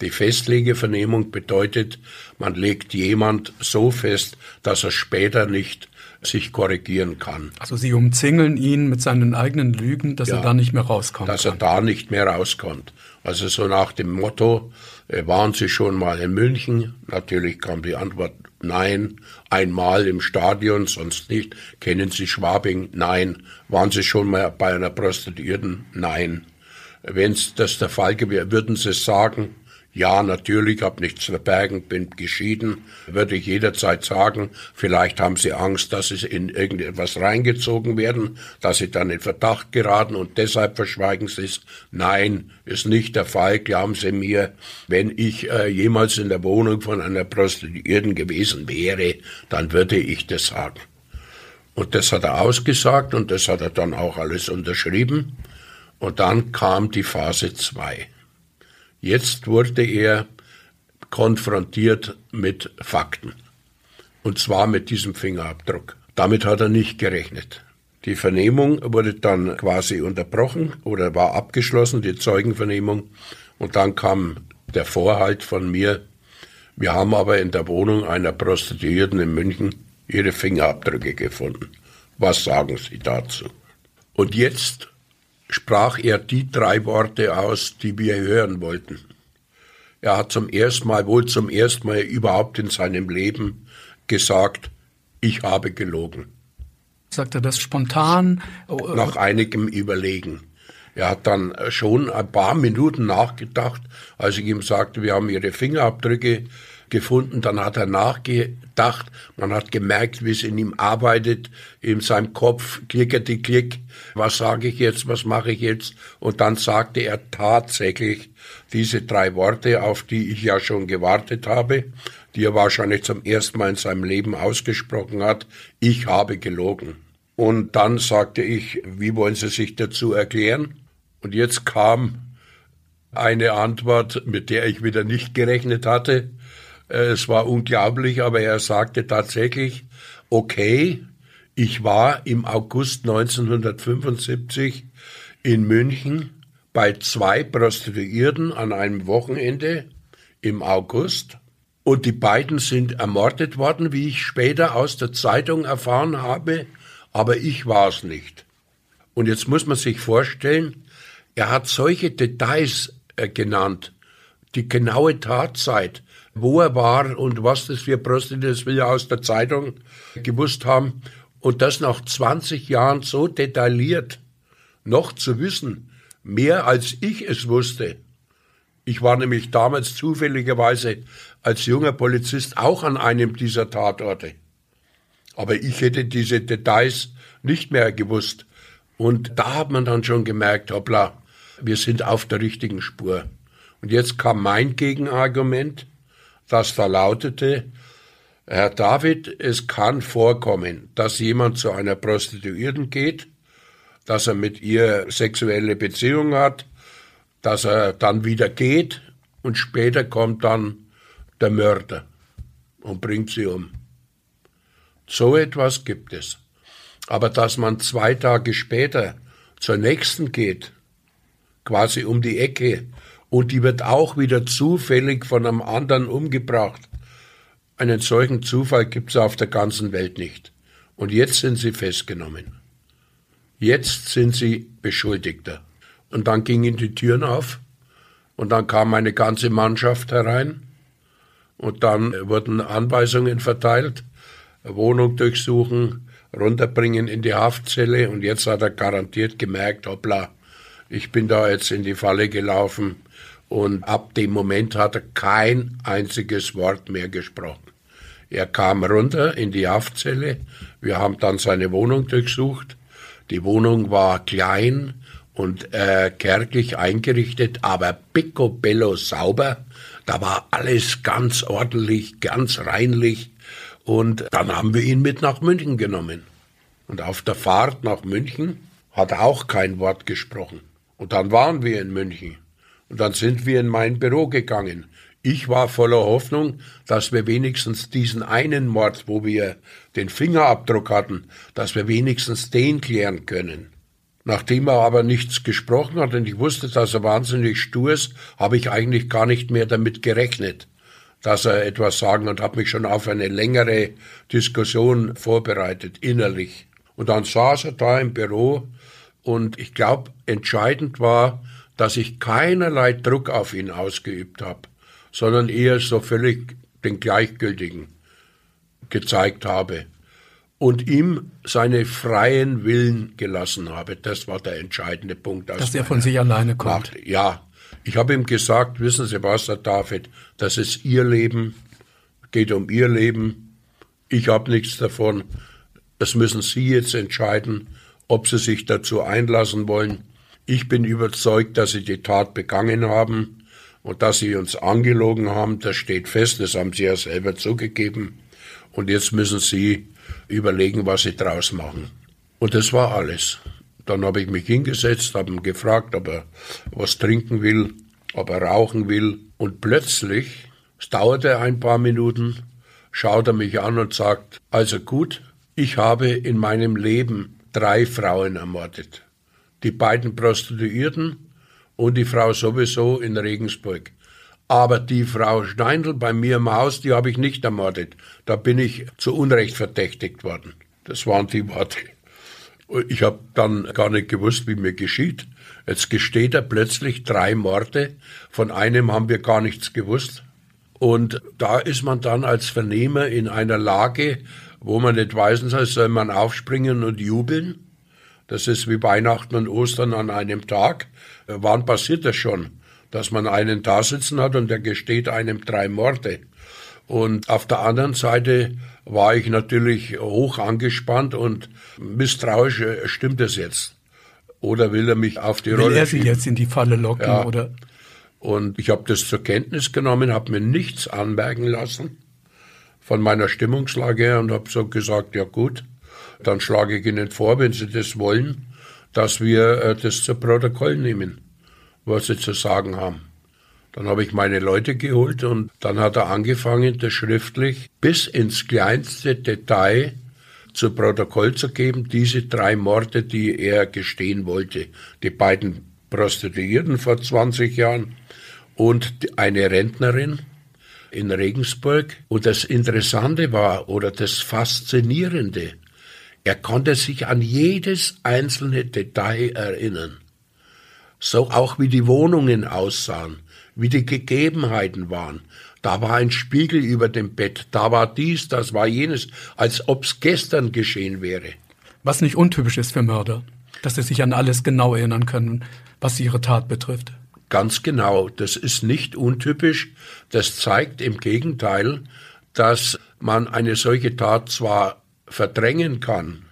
Die Festlegevernehmung bedeutet, man legt jemand so fest, dass er später nicht sich korrigieren kann. Also Sie umzingeln ihn mit seinen eigenen Lügen, dass ja, er da nicht mehr rauskommt. Dass kann. er da nicht mehr rauskommt. Also so nach dem Motto, äh, waren Sie schon mal in München? Natürlich kam die Antwort nein. Einmal im Stadion, sonst nicht. Kennen Sie Schwabing? Nein. Waren Sie schon mal bei einer Prostituierten? Nein. Wenn das der Fall wäre, würden Sie sagen, ja, natürlich, habe nichts zu verbergen, bin geschieden, würde ich jederzeit sagen. Vielleicht haben Sie Angst, dass Sie in irgendetwas reingezogen werden, dass Sie dann in Verdacht geraten und deshalb verschweigen Sie es. Nein, ist nicht der Fall. Glauben Sie mir, wenn ich äh, jemals in der Wohnung von einer Prostituierten gewesen wäre, dann würde ich das sagen. Und das hat er ausgesagt und das hat er dann auch alles unterschrieben. Und dann kam die Phase 2. Jetzt wurde er konfrontiert mit Fakten. Und zwar mit diesem Fingerabdruck. Damit hat er nicht gerechnet. Die Vernehmung wurde dann quasi unterbrochen oder war abgeschlossen, die Zeugenvernehmung. Und dann kam der Vorhalt von mir. Wir haben aber in der Wohnung einer Prostituierten in München ihre Fingerabdrücke gefunden. Was sagen Sie dazu? Und jetzt sprach er die drei Worte aus, die wir hören wollten. Er hat zum ersten Mal, wohl zum ersten Mal überhaupt in seinem Leben gesagt, ich habe gelogen. Sagt er das spontan? Nach einigem Überlegen. Er hat dann schon ein paar Minuten nachgedacht, als ich ihm sagte, wir haben Ihre Fingerabdrücke gefunden. Dann hat er nachgedacht. Man hat gemerkt, wie es in ihm arbeitet, in seinem Kopf, klickerte klick. Was sage ich jetzt? Was mache ich jetzt? Und dann sagte er tatsächlich diese drei Worte, auf die ich ja schon gewartet habe, die er wahrscheinlich zum ersten Mal in seinem Leben ausgesprochen hat. Ich habe gelogen. Und dann sagte ich, wie wollen Sie sich dazu erklären? Und jetzt kam eine Antwort, mit der ich wieder nicht gerechnet hatte. Es war unglaublich, aber er sagte tatsächlich, okay, ich war im August 1975 in München bei zwei Prostituierten an einem Wochenende im August und die beiden sind ermordet worden, wie ich später aus der Zeitung erfahren habe, aber ich war es nicht. Und jetzt muss man sich vorstellen, er hat solche Details äh, genannt, die genaue Tatzeit, wo er war und was das für Prostituierte, das will er aus der Zeitung gewusst haben. Und das nach 20 Jahren so detailliert noch zu wissen, mehr als ich es wusste. Ich war nämlich damals zufälligerweise als junger Polizist auch an einem dieser Tatorte. Aber ich hätte diese Details nicht mehr gewusst. Und da hat man dann schon gemerkt, hoppla, wir sind auf der richtigen Spur. Und jetzt kam mein Gegenargument das da lautete, Herr David, es kann vorkommen, dass jemand zu einer Prostituierten geht, dass er mit ihr sexuelle Beziehungen hat, dass er dann wieder geht und später kommt dann der Mörder und bringt sie um. So etwas gibt es. Aber dass man zwei Tage später zur nächsten geht, quasi um die Ecke und die wird auch wieder zufällig von einem anderen umgebracht. Einen solchen Zufall gibt es auf der ganzen Welt nicht. Und jetzt sind sie festgenommen. Jetzt sind sie Beschuldigter. Und dann gingen die Türen auf und dann kam eine ganze Mannschaft herein und dann wurden Anweisungen verteilt, Wohnung durchsuchen, runterbringen in die Haftzelle und jetzt hat er garantiert gemerkt, hoppla, ich bin da jetzt in die Falle gelaufen, und ab dem Moment hat er kein einziges Wort mehr gesprochen. Er kam runter in die Haftzelle. Wir haben dann seine Wohnung durchsucht. Die Wohnung war klein und äh, kärglich eingerichtet, aber picobello sauber. Da war alles ganz ordentlich, ganz reinlich. Und dann haben wir ihn mit nach München genommen. Und auf der Fahrt nach München hat er auch kein Wort gesprochen. Und dann waren wir in München. Und dann sind wir in mein Büro gegangen. Ich war voller Hoffnung, dass wir wenigstens diesen einen Mord, wo wir den Fingerabdruck hatten, dass wir wenigstens den klären können. Nachdem er aber nichts gesprochen hat und ich wusste, dass er wahnsinnig stur ist, habe ich eigentlich gar nicht mehr damit gerechnet, dass er etwas sagen und habe mich schon auf eine längere Diskussion vorbereitet, innerlich. Und dann saß er da im Büro und ich glaube, entscheidend war, dass ich keinerlei Druck auf ihn ausgeübt habe sondern eher so völlig den Gleichgültigen gezeigt habe und ihm seine freien Willen gelassen habe. Das war der entscheidende Punkt. Dass er von sich alleine kommt. Nacht. Ja, ich habe ihm gesagt, wissen Sie was, Herr David, das ist Ihr Leben, geht um Ihr Leben, ich habe nichts davon, das müssen Sie jetzt entscheiden, ob Sie sich dazu einlassen wollen. Ich bin überzeugt, dass Sie die Tat begangen haben und dass sie uns angelogen haben, das steht fest, das haben sie ja selber zugegeben. Und jetzt müssen sie überlegen, was sie draus machen. Und das war alles. Dann habe ich mich hingesetzt, habe ihn gefragt, ob er was trinken will, ob er rauchen will. Und plötzlich, es dauerte ein paar Minuten, schaut er mich an und sagt, also gut, ich habe in meinem Leben drei Frauen ermordet. Die beiden Prostituierten und die Frau sowieso in Regensburg. Aber die Frau Steindl bei mir im Haus, die habe ich nicht ermordet. Da bin ich zu Unrecht verdächtigt worden. Das waren die Worte. Ich habe dann gar nicht gewusst, wie mir geschieht. Jetzt gesteht er plötzlich drei Morde. Von einem haben wir gar nichts gewusst. Und da ist man dann als Vernehmer in einer Lage, wo man nicht weiß, soll man aufspringen und jubeln. Das ist wie Weihnachten und Ostern an einem Tag. Wann passiert das schon? Dass man einen da sitzen hat und der gesteht einem drei Morde. Und auf der anderen Seite war ich natürlich hoch angespannt und misstrauisch, äh, stimmt es jetzt? Oder will er mich auf die will Rolle er Sie jetzt in die Falle locken, ja. oder? Und ich habe das zur Kenntnis genommen, habe mir nichts anmerken lassen von meiner Stimmungslage her und habe so gesagt, ja gut, dann schlage ich Ihnen vor, wenn Sie das wollen, dass wir äh, das zu Protokoll nehmen, was sie zu sagen haben. Dann habe ich meine Leute geholt und dann hat er angefangen, das schriftlich bis ins kleinste Detail zu Protokoll zu geben, diese drei Morde, die er gestehen wollte. Die beiden Prostituierten vor 20 Jahren und eine Rentnerin in Regensburg. Und das Interessante war oder das Faszinierende, er konnte sich an jedes einzelne Detail erinnern. So auch wie die Wohnungen aussahen, wie die Gegebenheiten waren. Da war ein Spiegel über dem Bett, da war dies, das war jenes, als ob's gestern geschehen wäre. Was nicht untypisch ist für Mörder, dass sie sich an alles genau erinnern können, was ihre Tat betrifft. Ganz genau, das ist nicht untypisch. Das zeigt im Gegenteil, dass man eine solche Tat zwar verdrängen kann.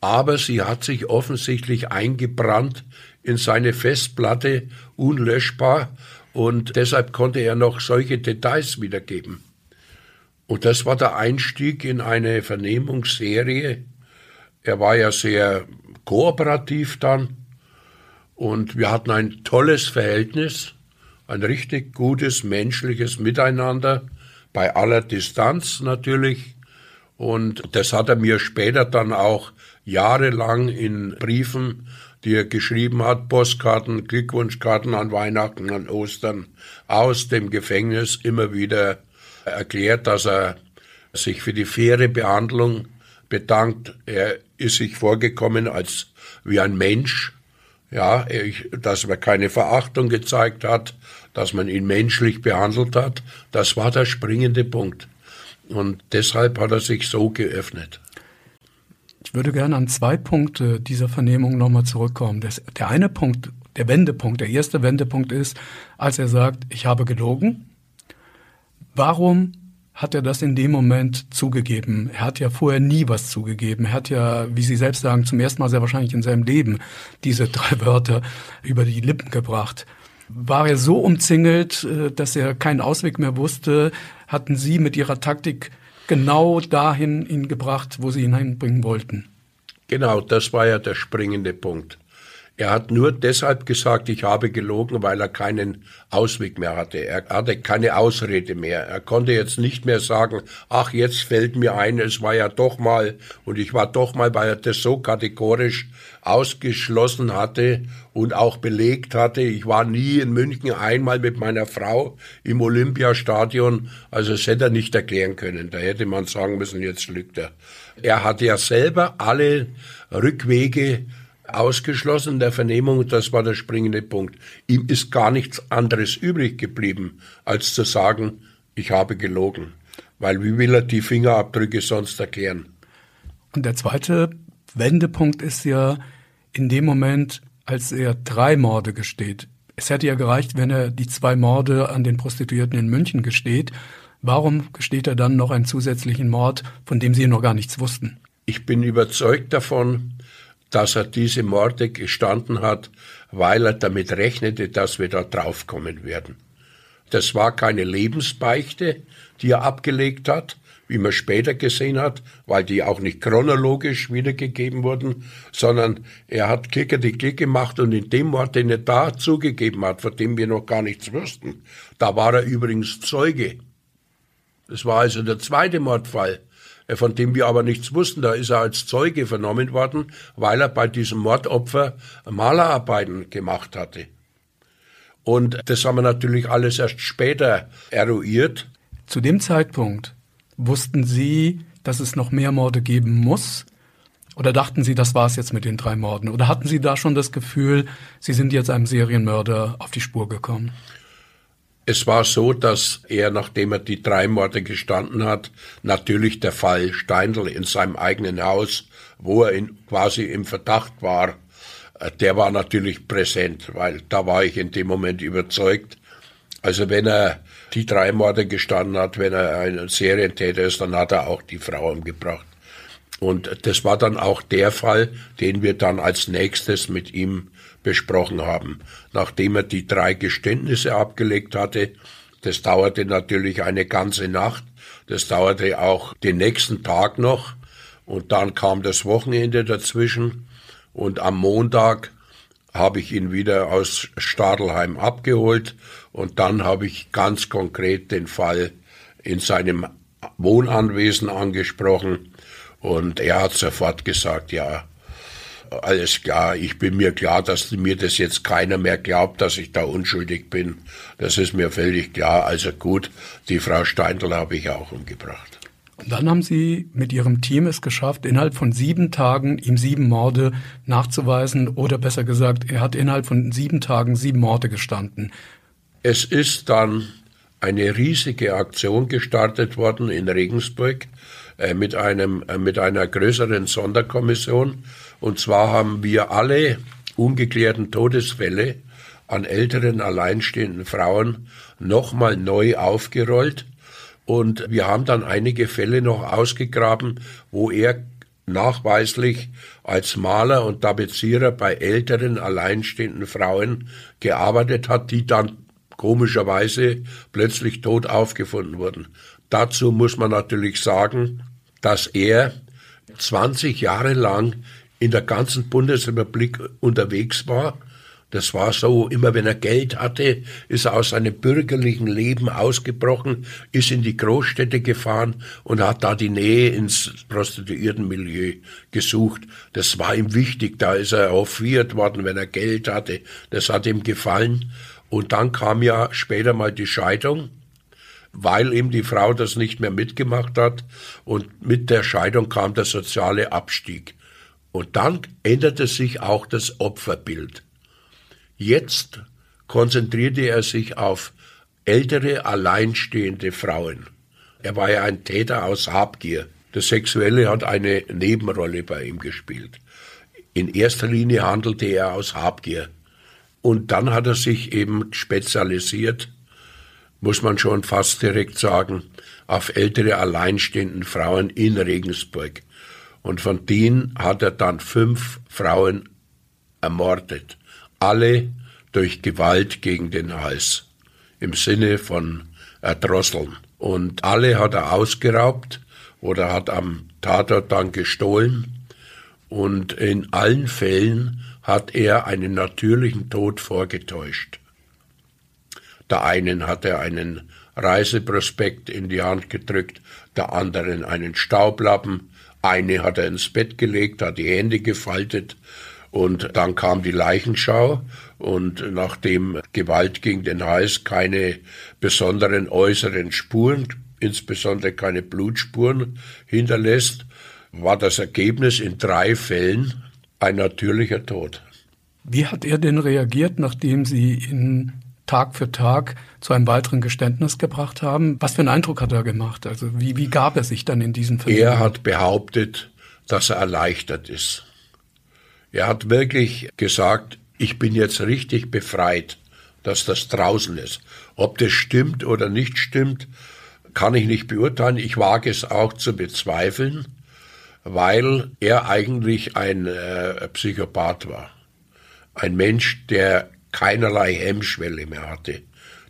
Aber sie hat sich offensichtlich eingebrannt in seine Festplatte, unlöschbar, und deshalb konnte er noch solche Details wiedergeben. Und das war der Einstieg in eine Vernehmungsserie. Er war ja sehr kooperativ dann und wir hatten ein tolles Verhältnis, ein richtig gutes menschliches Miteinander, bei aller Distanz natürlich. Und das hat er mir später dann auch jahrelang in Briefen, die er geschrieben hat, Postkarten, Glückwunschkarten an Weihnachten, an Ostern, aus dem Gefängnis immer wieder erklärt, dass er sich für die faire Behandlung bedankt. Er ist sich vorgekommen als wie ein Mensch, ja, dass man keine Verachtung gezeigt hat, dass man ihn menschlich behandelt hat. Das war der springende Punkt. Und deshalb hat er sich so geöffnet. Ich würde gerne an zwei Punkte dieser Vernehmung nochmal zurückkommen. Das, der eine Punkt, der Wendepunkt, der erste Wendepunkt ist, als er sagt, ich habe gelogen. Warum hat er das in dem Moment zugegeben. Er hat ja vorher nie was zugegeben. Er hat ja, wie Sie selbst sagen, zum ersten Mal sehr wahrscheinlich in seinem Leben diese drei Wörter über die Lippen gebracht. War er so umzingelt, äh, dass er keinen Ausweg mehr wusste? Hatten Sie mit Ihrer Taktik genau dahin ihn gebracht, wo Sie ihn hinbringen wollten? Genau, das war ja der springende Punkt. Er hat nur deshalb gesagt, ich habe gelogen, weil er keinen Ausweg mehr hatte. Er hatte keine Ausrede mehr. Er konnte jetzt nicht mehr sagen, ach, jetzt fällt mir ein, es war ja doch mal und ich war doch mal, weil er das so kategorisch ausgeschlossen hatte und auch belegt hatte. Ich war nie in München einmal mit meiner Frau im Olympiastadion. Also das hätte er nicht erklären können. Da hätte man sagen müssen, jetzt lügt er. Er hatte ja selber alle Rückwege ausgeschlossen der Vernehmung, das war der springende Punkt. Ihm ist gar nichts anderes übrig geblieben, als zu sagen, ich habe gelogen. Weil wie will er die Fingerabdrücke sonst erklären? Und der zweite Wendepunkt ist ja in dem Moment, als er drei Morde gesteht. Es hätte ja gereicht, wenn er die zwei Morde an den Prostituierten in München gesteht. Warum gesteht er dann noch einen zusätzlichen Mord, von dem Sie noch gar nichts wussten? Ich bin überzeugt davon, dass er diese Morde gestanden hat, weil er damit rechnete, dass wir da draufkommen werden. Das war keine Lebensbeichte, die er abgelegt hat, wie man später gesehen hat, weil die auch nicht chronologisch wiedergegeben wurden, sondern er hat Klicker die Klick gemacht und in dem Mord, den er da zugegeben hat, von dem wir noch gar nichts wussten, da war er übrigens Zeuge. Das war also der zweite Mordfall. Äh, von dem wir aber nichts wussten. Da ist er als Zeuge vernommen worden, weil er bei diesem Mordopfer Malerarbeiten gemacht hatte. Und das haben wir natürlich alles erst später eruiert. Zu dem Zeitpunkt wussten Sie, dass es noch mehr Morde geben muss? Oder dachten Sie, das war es jetzt mit den drei Morden? Oder hatten Sie da schon das Gefühl, Sie sind jetzt einem Serienmörder auf die Spur gekommen? Es war so, dass er, nachdem er die drei Morde gestanden hat, natürlich der Fall Steindl in seinem eigenen Haus, wo er in, quasi im Verdacht war, äh, der war natürlich präsent, weil da war ich in dem Moment überzeugt. Also wenn er die drei Morde gestanden hat, wenn er ein Serientäter ist, dann hat er auch die Frau umgebracht. Und das war dann auch der Fall, den wir dann als nächstes mit ihm besprochen haben. Nachdem er die drei Geständnisse abgelegt hatte, das dauerte natürlich eine ganze Nacht, das dauerte auch den nächsten Tag noch und dann kam das Wochenende dazwischen und am Montag habe ich ihn wieder aus Stadelheim abgeholt und dann habe ich ganz konkret den Fall in seinem Wohnanwesen angesprochen und er hat sofort gesagt, ja, alles klar, ich bin mir klar, dass mir das jetzt keiner mehr glaubt, dass ich da unschuldig bin. Das ist mir völlig klar. Also gut, die Frau Steindl habe ich auch umgebracht. Und dann haben Sie mit Ihrem Team es geschafft, innerhalb von sieben Tagen ihm sieben Morde nachzuweisen oder besser gesagt, er hat innerhalb von sieben Tagen sieben Morde gestanden. Es ist dann eine riesige Aktion gestartet worden in Regensburg äh, mit einem äh, mit einer größeren Sonderkommission und zwar haben wir alle ungeklärten Todesfälle an älteren alleinstehenden Frauen nochmal neu aufgerollt. Und wir haben dann einige Fälle noch ausgegraben, wo er nachweislich als Maler und Tapezierer bei älteren alleinstehenden Frauen gearbeitet hat, die dann komischerweise plötzlich tot aufgefunden wurden. Dazu muss man natürlich sagen, dass er 20 Jahre lang in der ganzen Bundesrepublik unterwegs war. Das war so, immer wenn er Geld hatte, ist er aus seinem bürgerlichen Leben ausgebrochen, ist in die Großstädte gefahren und hat da die Nähe ins Prostituiertenmilieu gesucht. Das war ihm wichtig, da ist er hofiert worden, wenn er Geld hatte. Das hat ihm gefallen. Und dann kam ja später mal die Scheidung, weil ihm die Frau das nicht mehr mitgemacht hat. Und mit der Scheidung kam der soziale Abstieg. Und dann änderte sich auch das Opferbild. Jetzt konzentrierte er sich auf ältere, alleinstehende Frauen. Er war ja ein Täter aus Habgier. Das Sexuelle hat eine Nebenrolle bei ihm gespielt. In erster Linie handelte er aus Habgier. Und dann hat er sich eben spezialisiert muss man schon fast direkt sagen, auf ältere alleinstehenden Frauen in Regensburg. Und von denen hat er dann fünf Frauen ermordet. Alle durch Gewalt gegen den Hals. Im Sinne von erdrosseln. Und alle hat er ausgeraubt oder hat am Tatort dann gestohlen. Und in allen Fällen hat er einen natürlichen Tod vorgetäuscht. Der einen hat er einen Reiseprospekt in die Hand gedrückt, der anderen einen Staublappen, eine hat er ins Bett gelegt, hat die Hände gefaltet und dann kam die Leichenschau und nachdem Gewalt gegen den Hals keine besonderen äußeren Spuren, insbesondere keine Blutspuren hinterlässt, war das Ergebnis in drei Fällen ein natürlicher Tod. Wie hat er denn reagiert, nachdem Sie ihn Tag für Tag zu einem weiteren Geständnis gebracht haben? Was für einen Eindruck hat er gemacht? Also wie, wie gab er sich dann in diesen Fällen? Er hat behauptet, dass er erleichtert ist. Er hat wirklich gesagt, ich bin jetzt richtig befreit, dass das draußen ist. Ob das stimmt oder nicht stimmt, kann ich nicht beurteilen. Ich wage es auch zu bezweifeln, weil er eigentlich ein äh, Psychopath war. Ein Mensch, der keinerlei Hemmschwelle mehr hatte.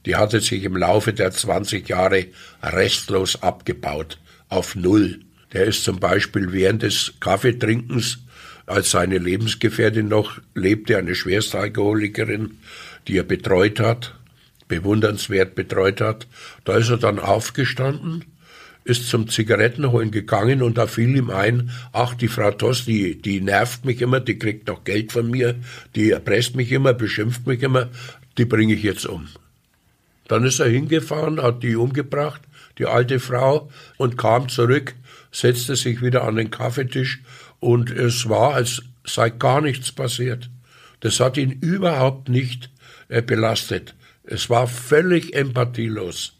Die hatte sich im Laufe der 20 Jahre restlos abgebaut, auf Null. Der ist zum Beispiel während des Kaffeetrinkens als seine Lebensgefährtin noch lebte, eine Schwerstalkoholikerin, die er betreut hat, bewundernswert betreut hat. Da ist er dann aufgestanden, ist zum Zigarettenholen gegangen und da fiel ihm ein, ach, die Frau Toss, die, die nervt mich immer, die kriegt noch Geld von mir, die erpresst mich immer, beschimpft mich immer, die bringe ich jetzt um. Dann ist er hingefahren, hat die umgebracht, die alte Frau, und kam zurück, setzte sich wieder an den Kaffeetisch und es war, als sei gar nichts passiert. Das hat ihn überhaupt nicht äh, belastet. Es war völlig empathielos.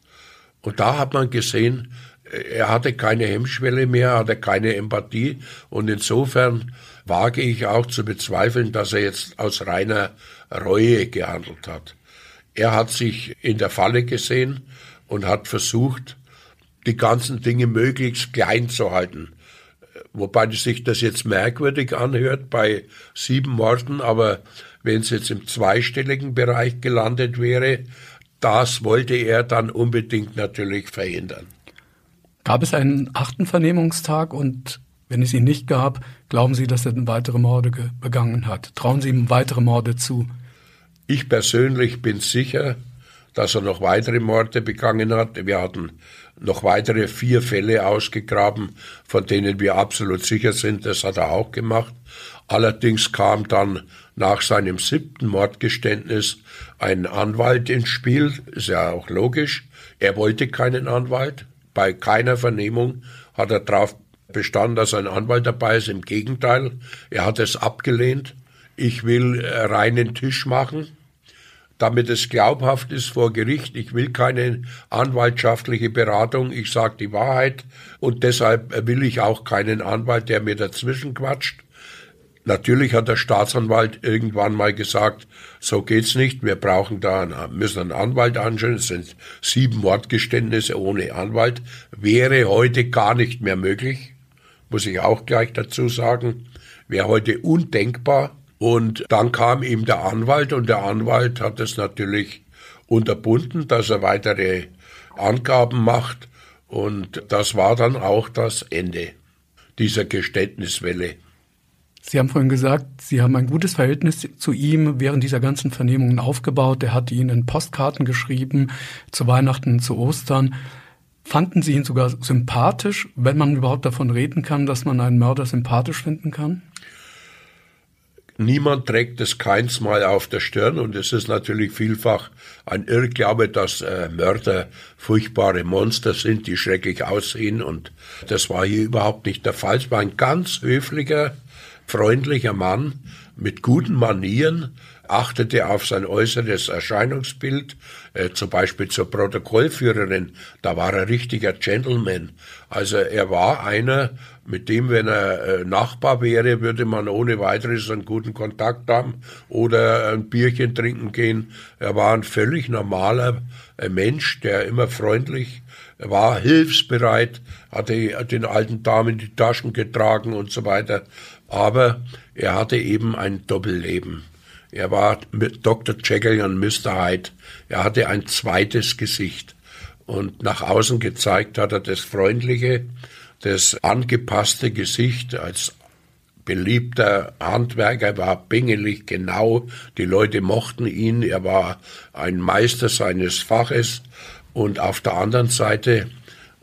Und da hat man gesehen, er hatte keine Hemmschwelle mehr, hatte keine Empathie. Und insofern wage ich auch zu bezweifeln, dass er jetzt aus reiner Reue gehandelt hat. Er hat sich in der Falle gesehen und hat versucht, die ganzen Dinge möglichst klein zu halten. Wobei sich das jetzt merkwürdig anhört bei sieben Morden, aber wenn es jetzt im zweistelligen Bereich gelandet wäre, das wollte er dann unbedingt natürlich verhindern. Gab es einen achten Vernehmungstag und wenn es ihn nicht gab, glauben Sie, dass er weitere Morde begangen hat? Trauen Sie ihm weitere Morde zu? Ich persönlich bin sicher, dass er noch weitere Morde begangen hat. Wir hatten noch weitere vier Fälle ausgegraben, von denen wir absolut sicher sind, das hat er auch gemacht. Allerdings kam dann nach seinem siebten Mordgeständnis ein Anwalt ins Spiel, ist ja auch logisch. Er wollte keinen Anwalt. Bei keiner Vernehmung hat er darauf bestanden, dass ein Anwalt dabei ist. Im Gegenteil, er hat es abgelehnt. Ich will reinen Tisch machen damit es glaubhaft ist vor Gericht. Ich will keine anwaltschaftliche Beratung, ich sage die Wahrheit und deshalb will ich auch keinen Anwalt, der mir dazwischen quatscht. Natürlich hat der Staatsanwalt irgendwann mal gesagt, so geht's nicht, wir brauchen da einen, müssen einen Anwalt anschauen, es sind sieben Mordgeständnisse ohne Anwalt, wäre heute gar nicht mehr möglich, muss ich auch gleich dazu sagen, wäre heute undenkbar, und dann kam ihm der Anwalt und der Anwalt hat es natürlich unterbunden, dass er weitere Angaben macht. Und das war dann auch das Ende dieser Geständniswelle. Sie haben vorhin gesagt, Sie haben ein gutes Verhältnis zu ihm während dieser ganzen Vernehmungen aufgebaut. Er hat Ihnen Postkarten geschrieben, zu Weihnachten, zu Ostern. Fanden Sie ihn sogar sympathisch, wenn man überhaupt davon reden kann, dass man einen Mörder sympathisch finden kann? Niemand trägt es keinsmal auf der Stirn und es ist natürlich vielfach ein Irrglaube, dass äh, Mörder furchtbare Monster sind, die schrecklich aussehen und das war hier überhaupt nicht der Fall. Es war ein ganz höflicher, freundlicher Mann mit guten Manieren, achtete auf sein äußeres Erscheinungsbild, äh, zum Beispiel zur Protokollführerin, da war er richtiger Gentleman. Also er war einer, mit dem, wenn er äh, Nachbar wäre, würde man ohne weiteres einen guten Kontakt haben oder ein Bierchen trinken gehen. Er war ein völlig normaler äh, Mensch, der immer freundlich war, hilfsbereit, hatte den alten Damen die Taschen getragen und so weiter. Aber er hatte eben ein Doppelleben. Er war Dr. Jekyll und Mr. Hyde. Er hatte ein zweites Gesicht. Und nach außen gezeigt hat er das freundliche, das angepasste Gesicht als beliebter Handwerker, war pingelig genau, die Leute mochten ihn, er war ein Meister seines Faches und auf der anderen Seite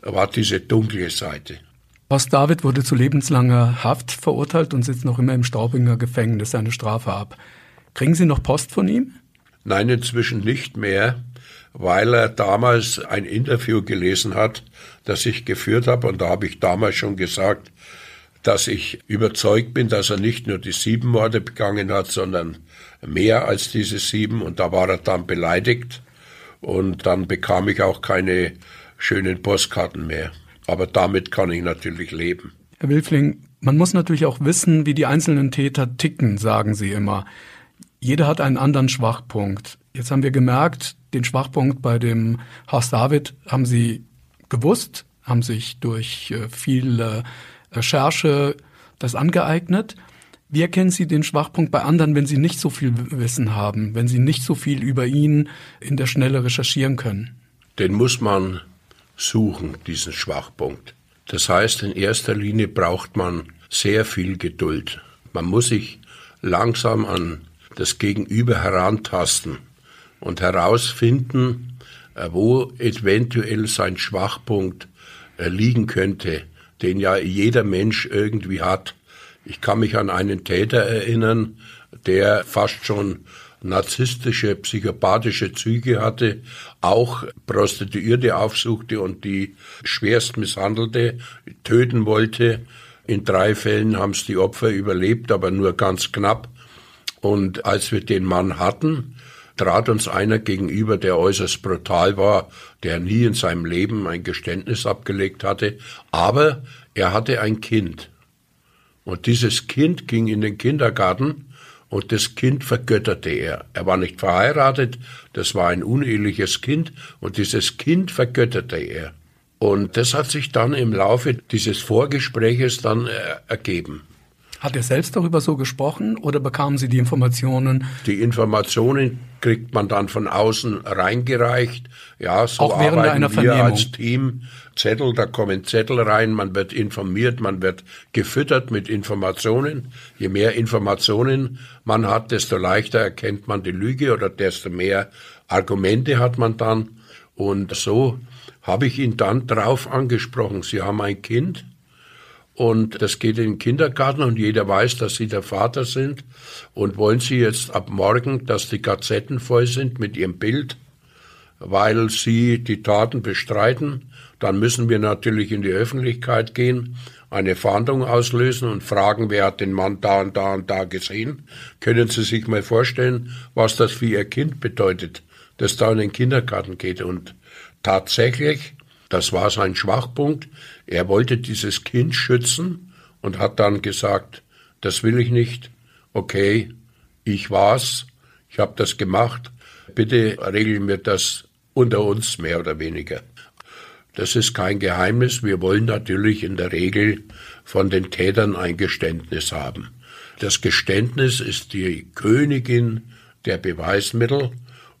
war diese dunkle Seite. Horst David wurde zu lebenslanger Haft verurteilt und sitzt noch immer im Straubinger Gefängnis seine Strafe ab. Kriegen Sie noch Post von ihm? Nein, inzwischen nicht mehr, weil er damals ein Interview gelesen hat, das ich geführt habe. Und da habe ich damals schon gesagt, dass ich überzeugt bin, dass er nicht nur die sieben Morde begangen hat, sondern mehr als diese sieben. Und da war er dann beleidigt. Und dann bekam ich auch keine schönen Postkarten mehr. Aber damit kann ich natürlich leben. Herr Wilfling, man muss natürlich auch wissen, wie die einzelnen Täter ticken, sagen Sie immer. Jeder hat einen anderen Schwachpunkt. Jetzt haben wir gemerkt, den Schwachpunkt bei dem Horst David haben Sie gewusst, haben sich durch äh, viel Recherche das angeeignet. Wie erkennen Sie den Schwachpunkt bei anderen, wenn Sie nicht so viel Wissen haben, wenn Sie nicht so viel über ihn in der Schnelle recherchieren können? Den muss man suchen, diesen Schwachpunkt. Das heißt, in erster Linie braucht man sehr viel Geduld. Man muss sich langsam an das Gegenüber herantasten und herausfinden, äh, wo eventuell sein Schwachpunkt äh, liegen könnte, den ja jeder Mensch irgendwie hat. Ich kann mich an einen Täter erinnern, der fast schon narzisstische, psychopathische Züge hatte, auch Prostituierte aufsuchte und die schwerst misshandelte, töten wollte. In drei Fällen haben es die Opfer überlebt, aber nur ganz knapp. Und als wir den Mann hatten, trat uns einer gegenüber, der äußerst brutal war, der nie in seinem Leben ein Geständnis abgelegt hatte, aber er hatte ein Kind. Und dieses Kind ging in den Kindergarten und das Kind vergötterte er. Er war nicht verheiratet, das war ein uneheliches Kind und dieses Kind vergötterte er. Und das hat sich dann im Laufe dieses Vorgespräches dann äh, ergeben. Hat er selbst darüber so gesprochen oder bekamen Sie die Informationen? Die Informationen kriegt man dann von außen reingereicht. Ja, so Auch während arbeiten einer wir Vernehmung. als Team. Zettel, da kommen Zettel rein, man wird informiert, man wird gefüttert mit Informationen. Je mehr Informationen man hat, desto leichter erkennt man die Lüge oder desto mehr Argumente hat man dann. Und so habe ich ihn dann drauf angesprochen. Sie haben ein Kind, und das geht in den Kindergarten und jeder weiß, dass Sie der Vater sind. Und wollen Sie jetzt ab morgen, dass die Gazetten voll sind mit Ihrem Bild, weil Sie die Taten bestreiten, dann müssen wir natürlich in die Öffentlichkeit gehen, eine Fahndung auslösen und fragen, wer hat den Mann da und da und da gesehen. Können Sie sich mal vorstellen, was das für Ihr Kind bedeutet, das da in den Kindergarten geht. Und tatsächlich das war sein Schwachpunkt. Er wollte dieses Kind schützen und hat dann gesagt, das will ich nicht. Okay, ich war's. Ich habe das gemacht. Bitte regeln wir das unter uns mehr oder weniger. Das ist kein Geheimnis. Wir wollen natürlich in der Regel von den Tätern ein Geständnis haben. Das Geständnis ist die Königin der Beweismittel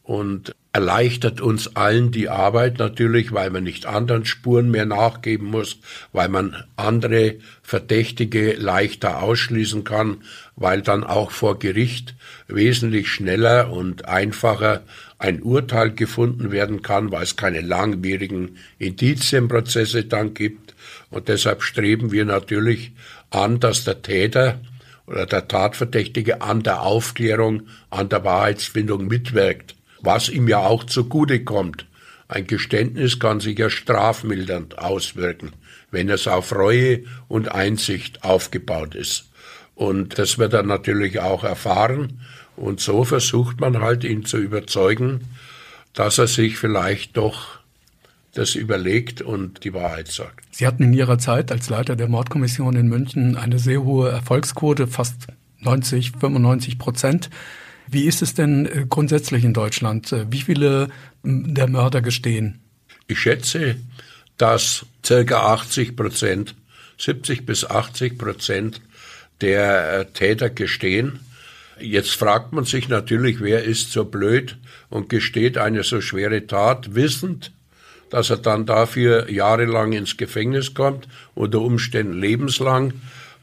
und erleichtert uns allen die Arbeit natürlich, weil man nicht anderen Spuren mehr nachgeben muss, weil man andere Verdächtige leichter ausschließen kann, weil dann auch vor Gericht wesentlich schneller und einfacher ein Urteil gefunden werden kann, weil es keine langwierigen Indizienprozesse dann gibt. Und deshalb streben wir natürlich an, dass der Täter oder der Tatverdächtige an der Aufklärung, an der Wahrheitsfindung mitwirkt was ihm ja auch zugute kommt. Ein Geständnis kann sich ja strafmildernd auswirken, wenn es auf Reue und Einsicht aufgebaut ist. Und das wird er natürlich auch erfahren. Und so versucht man halt, ihn zu überzeugen, dass er sich vielleicht doch das überlegt und die Wahrheit sagt. Sie hatten in Ihrer Zeit als Leiter der Mordkommission in München eine sehr hohe Erfolgsquote, fast 90, 95 Prozent. Wie ist es denn äh, grundsätzlich in Deutschland? Äh, wie viele der Mörder gestehen? Ich schätze, dass circa 80 Prozent, 70 bis 80 Prozent der äh, Täter gestehen. Jetzt fragt man sich natürlich, wer ist so blöd und gesteht eine so schwere Tat, wissend, dass er dann dafür jahrelang ins Gefängnis kommt, unter Umständen lebenslang.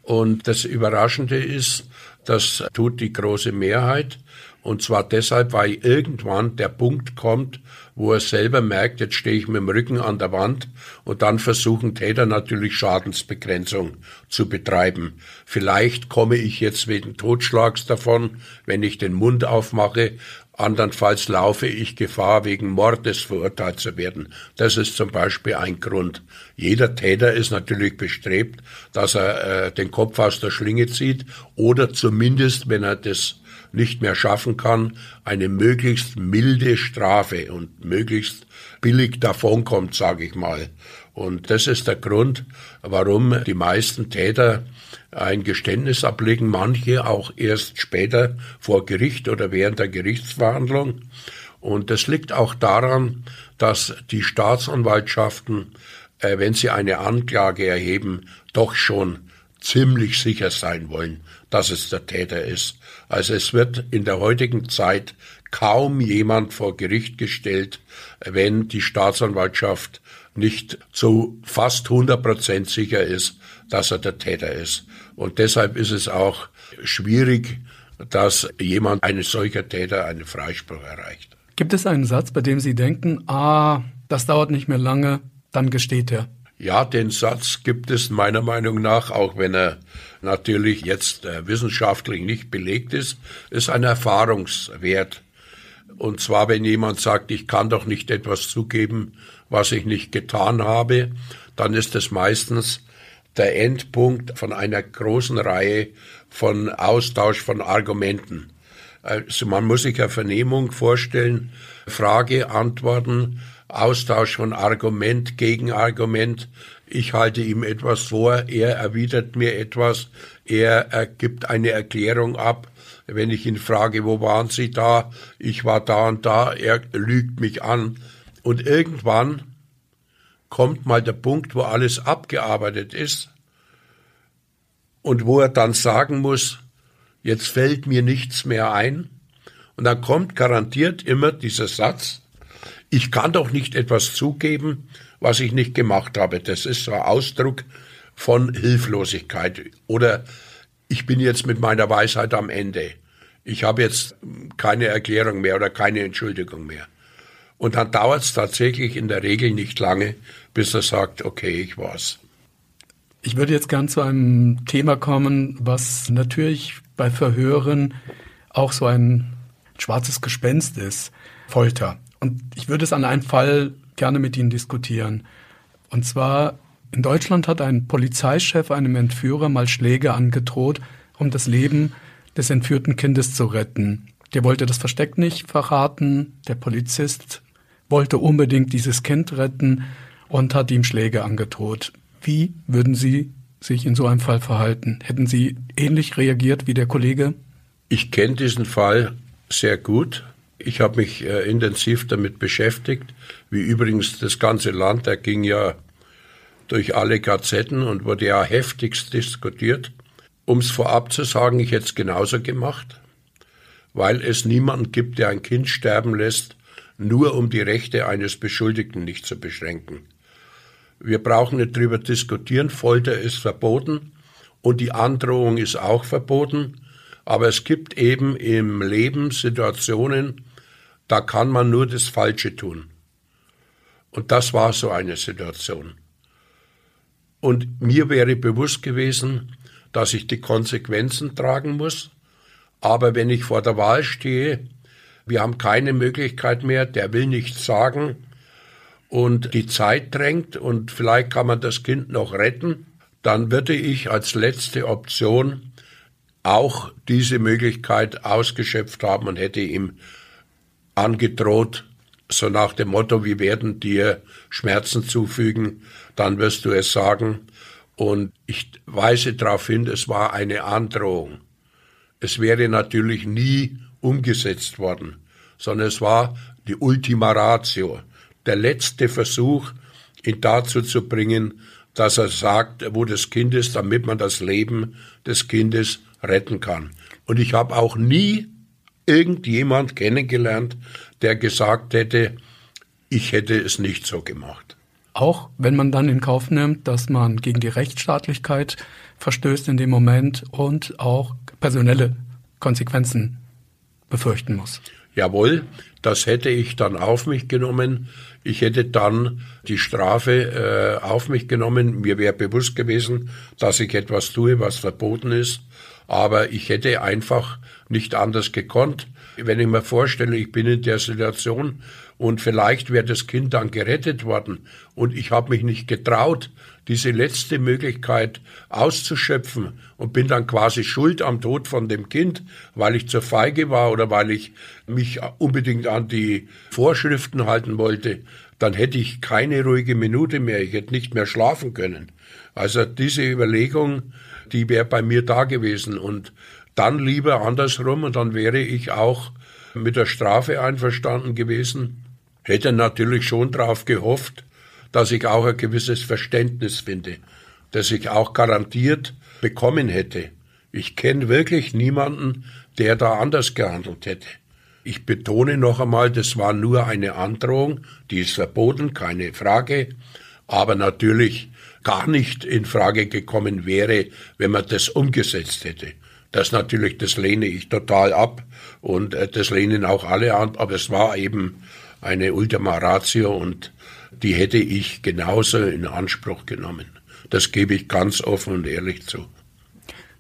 Und das Überraschende ist, das tut die große Mehrheit. Und zwar deshalb, weil irgendwann der Punkt kommt, wo er selber merkt, jetzt stehe ich mit dem Rücken an der Wand und dann versuchen Täter natürlich Schadensbegrenzung zu betreiben. Vielleicht komme ich jetzt wegen Totschlags davon, wenn ich den Mund aufmache, andernfalls laufe ich Gefahr, wegen Mordes verurteilt zu werden. Das ist zum Beispiel ein Grund. Jeder Täter ist natürlich bestrebt, dass er äh, den Kopf aus der Schlinge zieht oder zumindest, wenn er das nicht mehr schaffen kann, eine möglichst milde Strafe und möglichst billig davonkommt, sage ich mal. Und das ist der Grund, warum die meisten Täter ein Geständnis ablegen, manche auch erst später vor Gericht oder während der Gerichtsverhandlung. Und das liegt auch daran, dass die Staatsanwaltschaften, äh, wenn sie eine Anklage erheben, doch schon ziemlich sicher sein wollen, dass es der Täter ist. Also es wird in der heutigen Zeit kaum jemand vor Gericht gestellt, wenn die Staatsanwaltschaft nicht zu fast 100 Prozent sicher ist, dass er der Täter ist. Und deshalb ist es auch schwierig, dass jemand, ein solcher Täter, einen Freispruch erreicht. Gibt es einen Satz, bei dem Sie denken, ah, das dauert nicht mehr lange, dann gesteht er? Ja, den Satz gibt es meiner Meinung nach, auch wenn er natürlich jetzt äh, wissenschaftlich nicht belegt ist, ist ein Erfahrungswert. Und zwar, wenn jemand sagt, ich kann doch nicht etwas zugeben, was ich nicht getan habe, dann ist es meistens der Endpunkt von einer großen Reihe von Austausch von Argumenten. Also man muss sich eine Vernehmung vorstellen, Frage, Antworten, Austausch von Argument gegen Argument. Ich halte ihm etwas vor, er erwidert mir etwas, er gibt eine Erklärung ab. Wenn ich ihn frage, wo waren Sie da? Ich war da und da, er lügt mich an. Und irgendwann kommt mal der Punkt, wo alles abgearbeitet ist und wo er dann sagen muss, jetzt fällt mir nichts mehr ein. Und dann kommt garantiert immer dieser Satz, ich kann doch nicht etwas zugeben, was ich nicht gemacht habe. Das ist so ein Ausdruck von Hilflosigkeit. Oder ich bin jetzt mit meiner Weisheit am Ende. Ich habe jetzt keine Erklärung mehr oder keine Entschuldigung mehr. Und dann dauert es tatsächlich in der Regel nicht lange, bis er sagt, okay, ich war's. Ich würde jetzt gern zu einem Thema kommen, was natürlich bei Verhören auch so ein schwarzes Gespenst ist. Folter. Und ich würde es an einem Fall gerne mit Ihnen diskutieren. Und zwar, in Deutschland hat ein Polizeichef einem Entführer mal Schläge angedroht, um das Leben des entführten Kindes zu retten. Der wollte das Versteck nicht verraten. Der Polizist wollte unbedingt dieses Kind retten und hat ihm Schläge angedroht. Wie würden Sie sich in so einem Fall verhalten? Hätten Sie ähnlich reagiert wie der Kollege? Ich kenne diesen Fall sehr gut. Ich habe mich äh, intensiv damit beschäftigt, wie übrigens das ganze Land, da ging ja durch alle Gazetten und wurde ja heftigst diskutiert. Um es vorab zu sagen, ich hätte es genauso gemacht, weil es niemanden gibt, der ein Kind sterben lässt, nur um die Rechte eines Beschuldigten nicht zu beschränken. Wir brauchen nicht drüber diskutieren, Folter ist verboten und die Androhung ist auch verboten, aber es gibt eben im Leben Situationen, da kann man nur das Falsche tun. Und das war so eine Situation. Und mir wäre bewusst gewesen, dass ich die Konsequenzen tragen muss. Aber wenn ich vor der Wahl stehe, wir haben keine Möglichkeit mehr, der will nichts sagen und die Zeit drängt und vielleicht kann man das Kind noch retten, dann würde ich als letzte Option auch diese Möglichkeit ausgeschöpft haben und hätte ihm angedroht, so nach dem Motto, wir werden dir Schmerzen zufügen, dann wirst du es sagen. Und ich weise darauf hin, es war eine Androhung. Es wäre natürlich nie umgesetzt worden, sondern es war die Ultima Ratio, der letzte Versuch, ihn dazu zu bringen, dass er sagt, wo das Kind ist, damit man das Leben des Kindes retten kann. Und ich habe auch nie irgendjemand kennengelernt, der gesagt hätte, ich hätte es nicht so gemacht. Auch wenn man dann in Kauf nimmt, dass man gegen die Rechtsstaatlichkeit verstößt in dem Moment und auch personelle Konsequenzen befürchten muss. Jawohl, das hätte ich dann auf mich genommen. Ich hätte dann die Strafe äh, auf mich genommen. Mir wäre bewusst gewesen, dass ich etwas tue, was verboten ist. Aber ich hätte einfach nicht anders gekonnt. Wenn ich mir vorstelle, ich bin in der Situation und vielleicht wäre das Kind dann gerettet worden und ich habe mich nicht getraut, diese letzte Möglichkeit auszuschöpfen und bin dann quasi schuld am Tod von dem Kind, weil ich zur feige war oder weil ich mich unbedingt an die Vorschriften halten wollte, dann hätte ich keine ruhige Minute mehr, ich hätte nicht mehr schlafen können. Also diese Überlegung, die wäre bei mir da gewesen und dann lieber andersrum und dann wäre ich auch mit der Strafe einverstanden gewesen hätte natürlich schon darauf gehofft, dass ich auch ein gewisses Verständnis finde, das ich auch garantiert bekommen hätte. Ich kenne wirklich niemanden, der da anders gehandelt hätte. Ich betone noch einmal, das war nur eine Androhung, die ist verboten, keine Frage, aber natürlich gar nicht in Frage gekommen wäre, wenn man das umgesetzt hätte. Das natürlich, das lehne ich total ab und äh, das lehnen auch alle an, aber es war eben eine Ultima Ratio und die hätte ich genauso in Anspruch genommen. Das gebe ich ganz offen und ehrlich zu.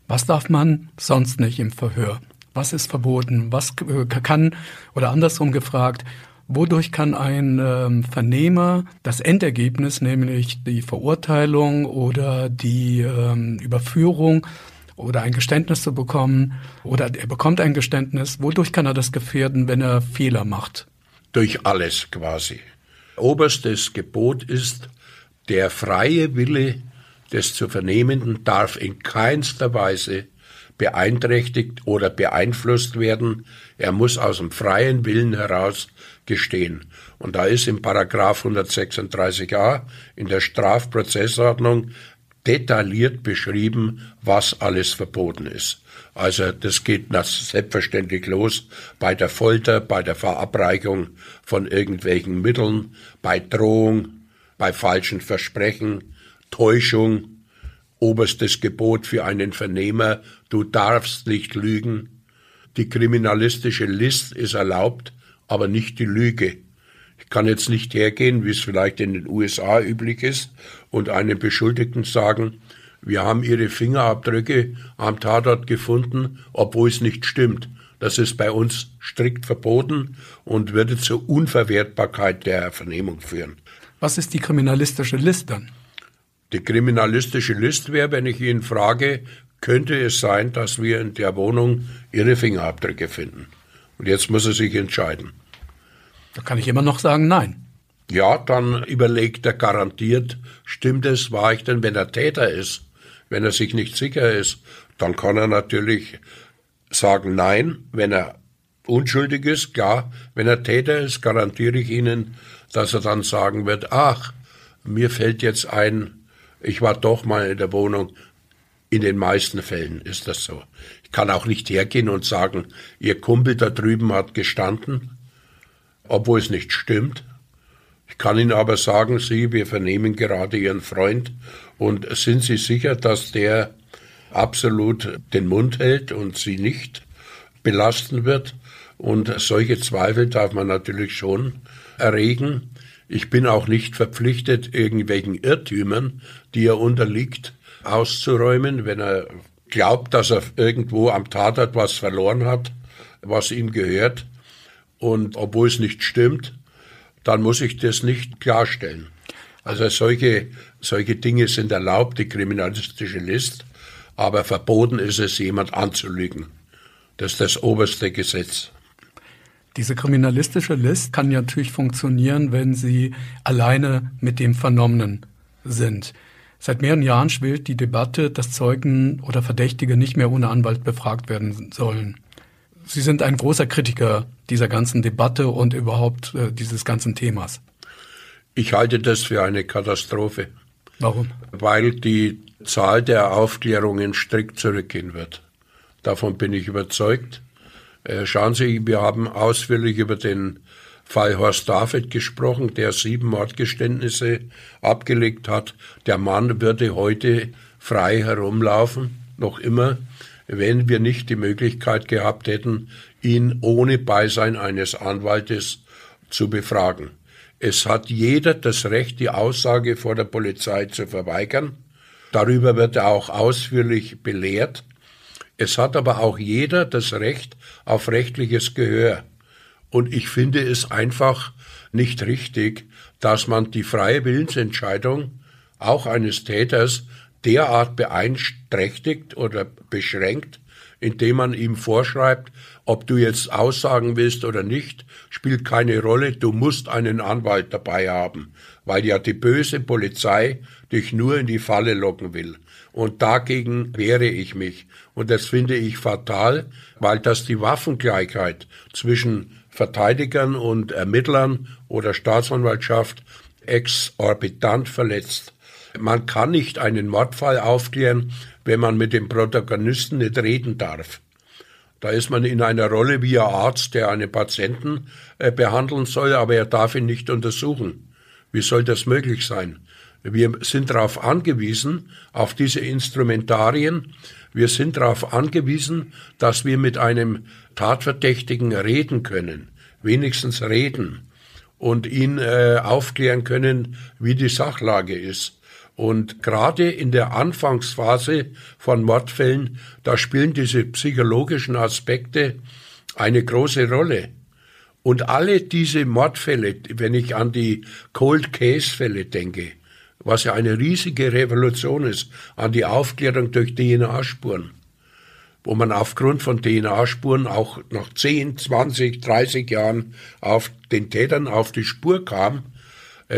Was darf man sonst nicht im Verhör? Was ist verboten? Was äh, kann, oder andersrum gefragt, wodurch kann ein ähm, Vernehmer das Endergebnis, nämlich die Verurteilung oder die ähm, Überführung oder ein Geständnis zu bekommen, oder er bekommt ein Geständnis, wodurch kann er das gefährden, wenn er Fehler macht? durch alles quasi. Oberstes Gebot ist, der freie Wille des zu Vernehmenden darf in keinster Weise beeinträchtigt oder beeinflusst werden. Er muss aus dem freien Willen heraus gestehen. Und da ist im Paragraph 136a in der Strafprozessordnung detailliert beschrieben, was alles verboten ist. Also das geht selbstverständlich los bei der Folter, bei der Verabreichung von irgendwelchen Mitteln, bei Drohung, bei falschen Versprechen, Täuschung, oberstes Gebot für einen Vernehmer, du darfst nicht lügen. Die kriminalistische List ist erlaubt, aber nicht die Lüge. Ich kann jetzt nicht hergehen, wie es vielleicht in den USA üblich ist, und einem Beschuldigten sagen, wir haben ihre Fingerabdrücke am Tatort gefunden, obwohl es nicht stimmt. Das ist bei uns strikt verboten und würde zur Unverwertbarkeit der Vernehmung führen. Was ist die kriminalistische List dann? Die kriminalistische List wäre, wenn ich ihn frage, könnte es sein, dass wir in der Wohnung Ihre Fingerabdrücke finden? Und jetzt muss er sich entscheiden. Da kann ich immer noch sagen, nein. Ja, dann überlegt er garantiert, stimmt es, war ich denn, wenn er Täter ist? Wenn er sich nicht sicher ist, dann kann er natürlich sagen Nein. Wenn er unschuldig ist, klar. Wenn er Täter ist, garantiere ich Ihnen, dass er dann sagen wird, ach, mir fällt jetzt ein, ich war doch mal in der Wohnung. In den meisten Fällen ist das so. Ich kann auch nicht hergehen und sagen, Ihr Kumpel da drüben hat gestanden, obwohl es nicht stimmt. Ich kann Ihnen aber sagen, Sie, wir vernehmen gerade Ihren Freund und sind Sie sicher, dass der absolut den Mund hält und Sie nicht belasten wird? Und solche Zweifel darf man natürlich schon erregen. Ich bin auch nicht verpflichtet, irgendwelchen Irrtümern, die er unterliegt, auszuräumen, wenn er glaubt, dass er irgendwo am Tatort was verloren hat, was ihm gehört. Und obwohl es nicht stimmt, dann muss ich das nicht klarstellen. Also solche, solche Dinge sind erlaubt, die kriminalistische List. aber verboten ist es, jemand anzulügen. Das ist das oberste Gesetz. Diese kriminalistische List kann ja natürlich funktionieren, wenn sie alleine mit dem Vernommenen sind. Seit mehreren Jahren schwillt die Debatte, dass Zeugen oder Verdächtige nicht mehr ohne Anwalt befragt werden sollen. Sie sind ein großer Kritiker dieser ganzen Debatte und überhaupt äh, dieses ganzen Themas. Ich halte das für eine Katastrophe. Warum? Weil die Zahl der Aufklärungen strikt zurückgehen wird. Davon bin ich überzeugt. Äh, schauen Sie, wir haben ausführlich über den Fall Horst David gesprochen, der sieben Mordgeständnisse abgelegt hat. Der Mann würde heute frei herumlaufen, noch immer, wenn wir nicht die Möglichkeit gehabt hätten, ihn ohne Beisein eines Anwaltes zu befragen. Es hat jeder das Recht, die Aussage vor der Polizei zu verweigern. Darüber wird er auch ausführlich belehrt. Es hat aber auch jeder das Recht auf rechtliches Gehör. Und ich finde es einfach nicht richtig, dass man die freie Willensentscheidung auch eines Täters derart beeinträchtigt oder beschränkt, indem man ihm vorschreibt, ob du jetzt aussagen willst oder nicht, spielt keine Rolle, du musst einen Anwalt dabei haben, weil ja die böse Polizei dich nur in die Falle locken will. Und dagegen wehre ich mich. Und das finde ich fatal, weil das die Waffengleichheit zwischen Verteidigern und Ermittlern oder Staatsanwaltschaft exorbitant verletzt. Man kann nicht einen Mordfall aufklären, wenn man mit dem Protagonisten nicht reden darf. Da ist man in einer Rolle wie ein Arzt, der einen Patienten äh, behandeln soll, aber er darf ihn nicht untersuchen. Wie soll das möglich sein? Wir sind darauf angewiesen, auf diese Instrumentarien. Wir sind darauf angewiesen, dass wir mit einem Tatverdächtigen reden können, wenigstens reden und ihn äh, aufklären können, wie die Sachlage ist. Und gerade in der Anfangsphase von Mordfällen, da spielen diese psychologischen Aspekte eine große Rolle. Und alle diese Mordfälle, wenn ich an die Cold Case Fälle denke, was ja eine riesige Revolution ist, an die Aufklärung durch DNA-Spuren, wo man aufgrund von DNA-Spuren auch nach 10, 20, 30 Jahren auf den Tätern auf die Spur kam,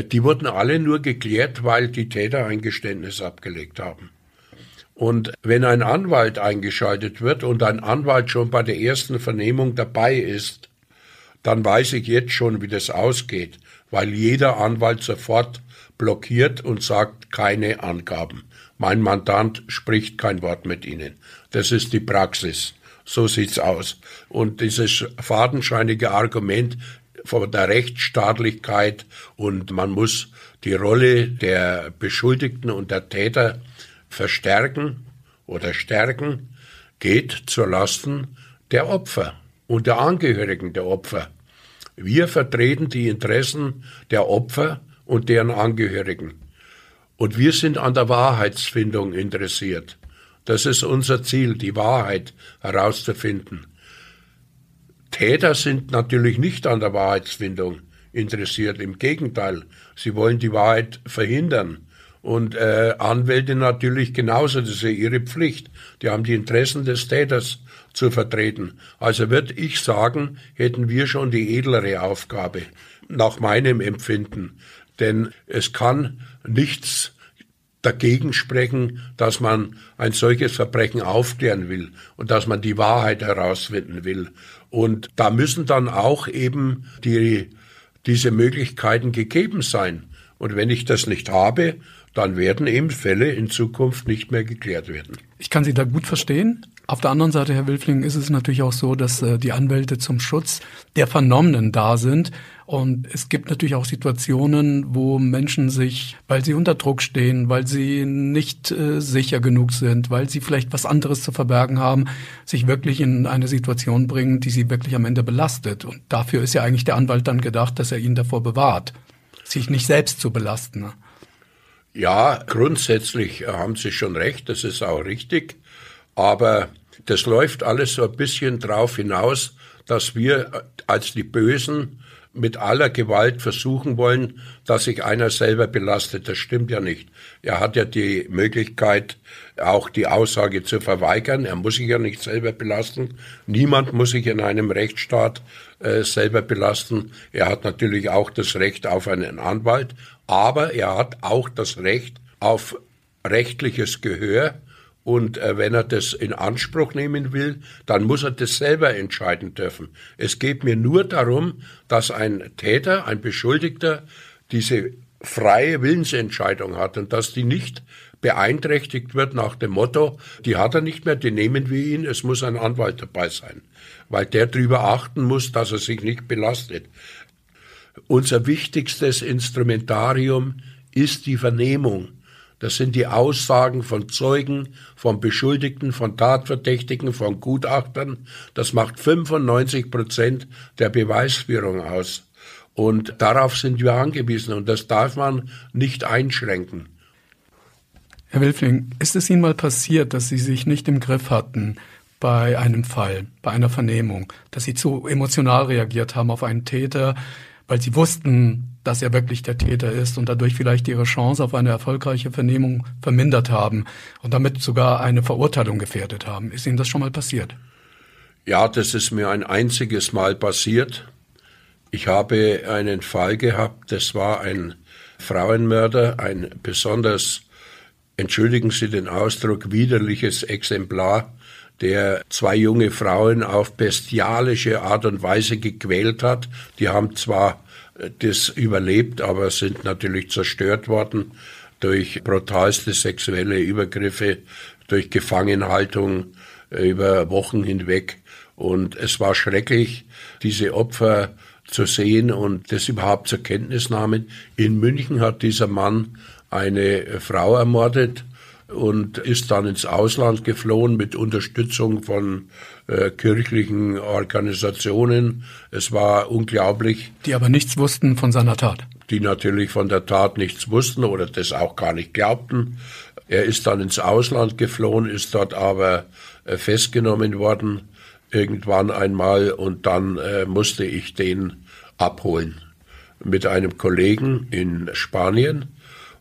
die wurden alle nur geklärt, weil die Täter ein Geständnis abgelegt haben. Und wenn ein Anwalt eingeschaltet wird und ein Anwalt schon bei der ersten Vernehmung dabei ist, dann weiß ich jetzt schon, wie das ausgeht, weil jeder Anwalt sofort blockiert und sagt keine Angaben. Mein Mandant spricht kein Wort mit Ihnen. Das ist die Praxis. So sieht's aus. Und dieses fadenscheinige Argument, von der Rechtsstaatlichkeit und man muss die Rolle der Beschuldigten und der Täter verstärken oder stärken, geht zur Lasten der Opfer und der Angehörigen der Opfer. Wir vertreten die Interessen der Opfer und deren Angehörigen. Und wir sind an der Wahrheitsfindung interessiert. Das ist unser Ziel, die Wahrheit herauszufinden. Täter sind natürlich nicht an der Wahrheitsfindung interessiert. Im Gegenteil, sie wollen die Wahrheit verhindern. Und äh, Anwälte natürlich genauso, das ist ja ihre Pflicht. Die haben die Interessen des Täters zu vertreten. Also würde ich sagen, hätten wir schon die edlere Aufgabe, nach meinem Empfinden. Denn es kann nichts dagegen sprechen, dass man ein solches Verbrechen aufklären will und dass man die Wahrheit herausfinden will. Und da müssen dann auch eben die, diese Möglichkeiten gegeben sein. Und wenn ich das nicht habe, dann werden eben Fälle in Zukunft nicht mehr geklärt werden. Ich kann Sie da gut verstehen. Auf der anderen Seite, Herr Wilfling, ist es natürlich auch so, dass äh, die Anwälte zum Schutz der Vernommenen da sind. Und es gibt natürlich auch Situationen, wo Menschen sich, weil sie unter Druck stehen, weil sie nicht äh, sicher genug sind, weil sie vielleicht was anderes zu verbergen haben, sich wirklich in eine Situation bringen, die sie wirklich am Ende belastet. Und dafür ist ja eigentlich der Anwalt dann gedacht, dass er ihn davor bewahrt, sich nicht selbst zu belasten. Ja, grundsätzlich haben Sie schon recht, das ist auch richtig. Aber das läuft alles so ein bisschen drauf hinaus, dass wir als die Bösen mit aller Gewalt versuchen wollen, dass sich einer selber belastet. Das stimmt ja nicht. Er hat ja die Möglichkeit, auch die Aussage zu verweigern. Er muss sich ja nicht selber belasten. Niemand muss sich in einem Rechtsstaat äh, selber belasten. Er hat natürlich auch das Recht auf einen Anwalt, aber er hat auch das Recht auf rechtliches Gehör und äh, wenn er das in Anspruch nehmen will, dann muss er das selber entscheiden dürfen. Es geht mir nur darum, dass ein Täter, ein Beschuldigter diese freie Willensentscheidung hat und dass die nicht beeinträchtigt wird nach dem Motto, die hat er nicht mehr, die nehmen wir ihn, es muss ein Anwalt dabei sein, weil der darüber achten muss, dass er sich nicht belastet. Unser wichtigstes Instrumentarium ist die Vernehmung. Das sind die Aussagen von Zeugen, von Beschuldigten, von Tatverdächtigen, von Gutachtern. Das macht 95 Prozent der Beweisführung aus. Und darauf sind wir angewiesen und das darf man nicht einschränken. Herr Wilfling, ist es Ihnen mal passiert, dass Sie sich nicht im Griff hatten bei einem Fall, bei einer Vernehmung, dass Sie zu emotional reagiert haben auf einen Täter, weil Sie wussten, dass er wirklich der Täter ist und dadurch vielleicht ihre Chance auf eine erfolgreiche Vernehmung vermindert haben und damit sogar eine Verurteilung gefährdet haben. Ist Ihnen das schon mal passiert? Ja, das ist mir ein einziges Mal passiert. Ich habe einen Fall gehabt, das war ein Frauenmörder, ein besonders, entschuldigen Sie den Ausdruck, widerliches Exemplar, der zwei junge Frauen auf bestialische Art und Weise gequält hat. Die haben zwar das überlebt, aber sind natürlich zerstört worden durch brutalste sexuelle Übergriffe, durch Gefangenhaltung äh, über Wochen hinweg. Und es war schrecklich, diese Opfer zu sehen und das überhaupt zur Kenntnis nahmen. In München hat dieser Mann eine Frau ermordet und ist dann ins Ausland geflohen mit Unterstützung von äh, kirchlichen Organisationen. Es war unglaublich. Die aber nichts wussten von seiner Tat. Die natürlich von der Tat nichts wussten oder das auch gar nicht glaubten. Er ist dann ins Ausland geflohen, ist dort aber äh, festgenommen worden irgendwann einmal und dann äh, musste ich den abholen mit einem Kollegen in Spanien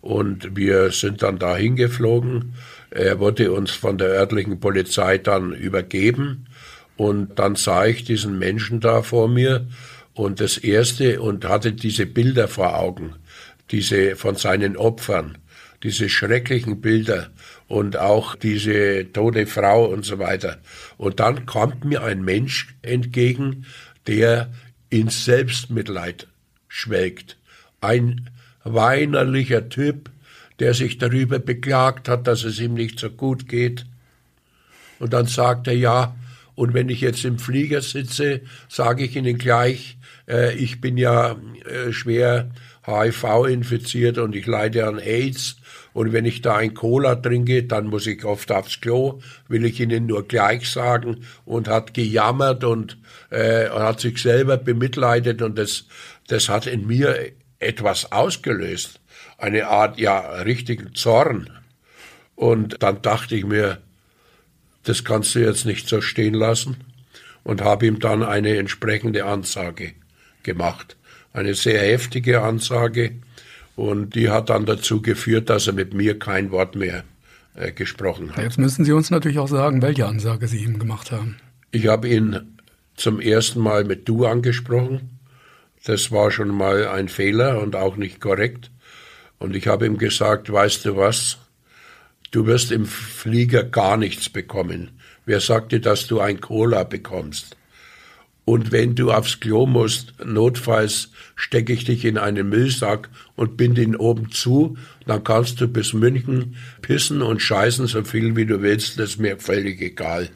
und wir sind dann dahin geflogen. Er wurde uns von der örtlichen Polizei dann übergeben. Und dann sah ich diesen Menschen da vor mir und das erste und hatte diese Bilder vor Augen, diese von seinen Opfern, diese schrecklichen Bilder und auch diese tote Frau und so weiter. Und dann kommt mir ein Mensch entgegen, der ins Selbstmitleid schwelgt. Ein weinerlicher Typ, der sich darüber beklagt hat, dass es ihm nicht so gut geht. Und dann sagt er, ja, und wenn ich jetzt im Flieger sitze, sage ich Ihnen gleich, äh, ich bin ja äh, schwer HIV infiziert und ich leide an AIDS. Und wenn ich da ein Cola trinke, dann muss ich oft aufs Klo, will ich Ihnen nur gleich sagen, und hat gejammert und äh, hat sich selber bemitleidet und das, das hat in mir etwas ausgelöst, eine Art, ja, richtigen Zorn. Und dann dachte ich mir, das kannst du jetzt nicht so stehen lassen und habe ihm dann eine entsprechende Ansage gemacht. Eine sehr heftige Ansage und die hat dann dazu geführt, dass er mit mir kein Wort mehr äh, gesprochen hat. Jetzt müssen Sie uns natürlich auch sagen, welche Ansage Sie ihm gemacht haben. Ich habe ihn zum ersten Mal mit Du angesprochen das war schon mal ein Fehler und auch nicht korrekt. Und ich habe ihm gesagt, weißt du was, du wirst im Flieger gar nichts bekommen. Wer sagte, dass du ein Cola bekommst? Und wenn du aufs Klo musst, notfalls stecke ich dich in einen Müllsack und bind ihn oben zu, dann kannst du bis München pissen und scheißen so viel wie du willst, das ist mir völlig egal.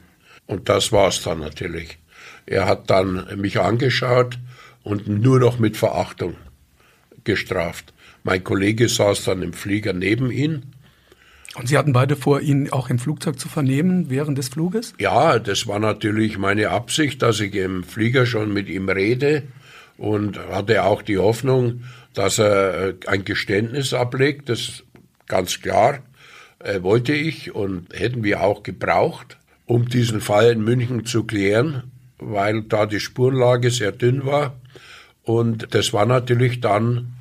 Und das war's dann natürlich. Er hat dann mich angeschaut, und nur noch mit Verachtung gestraft. Mein Kollege saß dann im Flieger neben ihm. Und Sie hatten beide vor, ihn auch im Flugzeug zu vernehmen während des Fluges? Ja, das war natürlich meine Absicht, dass ich im Flieger schon mit ihm rede und hatte auch die Hoffnung, dass er äh, ein Geständnis ablegt. Das ganz klar äh, wollte ich und hätten wir auch gebraucht, um diesen Fall in München zu klären, weil da die Spurenlage sehr dünn war Und das war natürlich dann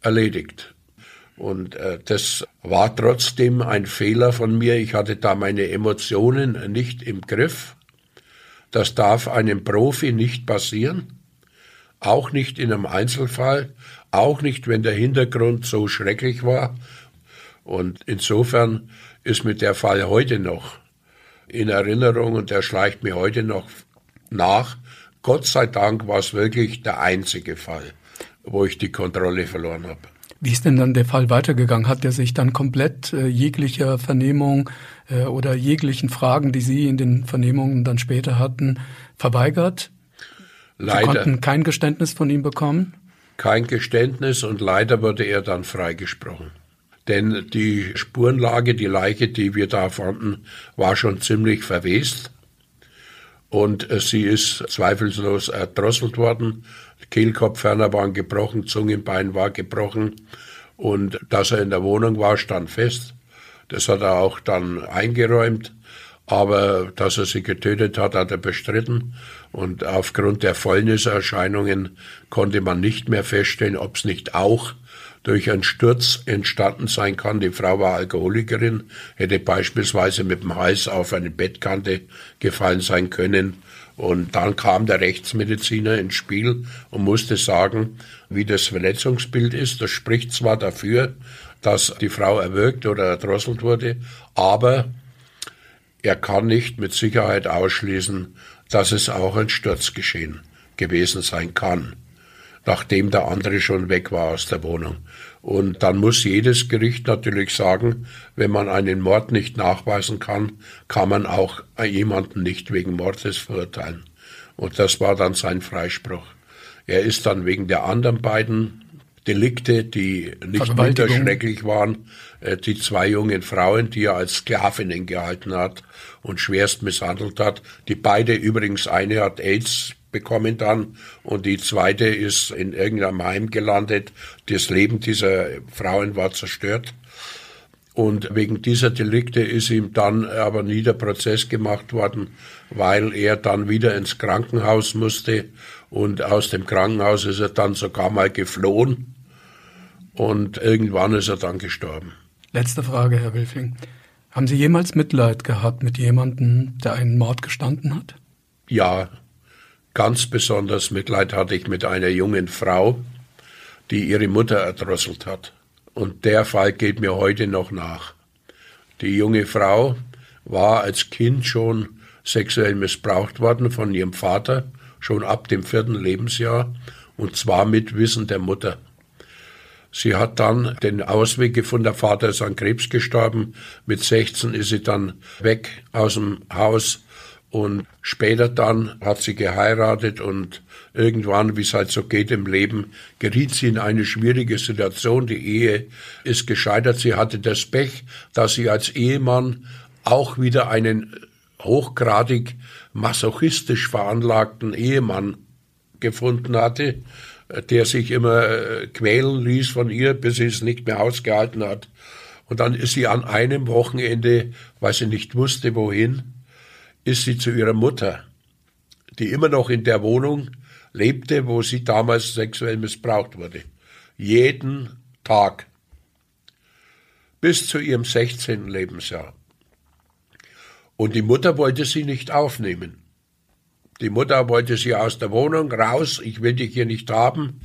erledigt. Und äh, das war trotzdem ein Fehler von mir. Ich hatte da meine Emotionen nicht im Griff. Das darf einem Profi nicht passieren. Auch nicht in einem Einzelfall. Auch nicht, wenn der Hintergrund so schrecklich war. Und insofern ist mir der Fall heute noch in Erinnerung und der schleicht mir heute noch nach. Gott sei Dank war es wirklich der einzige Fall, wo ich die Kontrolle verloren habe. Wie ist denn dann der Fall weitergegangen? Hat er sich dann komplett äh, jeglicher Vernehmung äh, oder jeglichen Fragen, die Sie in den Vernehmungen dann später hatten, verweigert? Leider. Sie konnten kein Geständnis von ihm bekommen? Kein Geständnis und leider wurde er dann freigesprochen. Denn die Spurenlage, die Leiche, die wir da fanden, war schon ziemlich verwest. Und äh, sie ist zweifellos erdrosselt worden. Kehlkopfhörner waren gebrochen, Zungenbein war gebrochen. Und dass er in der Wohnung war, stand fest. Das hat er auch dann eingeräumt. Aber dass er sie getötet hat, hat er bestritten. Und aufgrund der Fäulniserscheinungen konnte man nicht mehr feststellen, ob es nicht auch durch einen Sturz entstanden sein kann. Die Frau war Alkoholikerin, hätte beispielsweise mit dem Hals auf eine Bettkante gefallen sein können. Und dann kam der Rechtsmediziner ins Spiel und musste sagen, wie das Verletzungsbild ist. Das spricht zwar dafür, dass die Frau erwürgt oder erdrosselt wurde, aber er kann nicht mit Sicherheit ausschließen, dass es auch ein Sturzgeschehen gewesen sein kann nachdem der andere schon weg war aus der Wohnung. Und dann muss jedes Gericht natürlich sagen, wenn man einen Mord nicht nachweisen kann, kann man auch jemanden nicht wegen Mordes verurteilen. Und das war dann sein Freispruch. Er ist dann wegen der anderen beiden Delikte, die nicht minder schrecklich waren, äh, die zwei jungen Frauen, die er als Sklavinnen gehalten hat und schwerst misshandelt hat, die beide übrigens, eine hat AIDS bekommen dann und die zweite ist in irgendeinem Heim gelandet. Das Leben dieser Frauen war zerstört. Und wegen dieser Delikte ist ihm dann aber nie der Prozess gemacht worden, weil er dann wieder ins Krankenhaus musste und aus dem Krankenhaus ist er dann sogar mal geflohen und irgendwann ist er dann gestorben. Letzte Frage, Herr Wilfing. Haben Sie jemals Mitleid gehabt mit jemandem, der einen Mord gestanden hat? Ja, Ganz besonders Mitleid hatte ich mit einer jungen Frau, die ihre Mutter erdrosselt hat. Und der Fall geht mir heute noch nach. Die junge Frau war als Kind schon sexuell missbraucht worden von ihrem Vater, schon ab dem vierten Lebensjahr, und zwar mit Wissen der Mutter. Sie hat dann den Ausweg gefunden, der Vater ist an Krebs gestorben, mit 16 ist sie dann weg aus dem Haus, und später dann hat sie geheiratet und irgendwann, wie es halt so geht im Leben, geriet sie in eine schwierige Situation. Die Ehe ist gescheitert. Sie hatte das Pech, dass sie als Ehemann auch wieder einen hochgradig masochistisch veranlagten Ehemann gefunden hatte, der sich immer äh, quälen ließ von ihr, bis sie es nicht mehr ausgehalten hat. Und dann ist sie an einem Wochenende, weil sie nicht wusste, wohin, ist sie zu ihrer Mutter, die immer noch in der Wohnung lebte, wo sie damals sexuell missbraucht wurde. Jeden Tag. Bis zu ihrem 16. Lebensjahr. Und die Mutter wollte sie nicht aufnehmen. Die Mutter wollte sie aus der Wohnung raus, ich will dich hier nicht haben.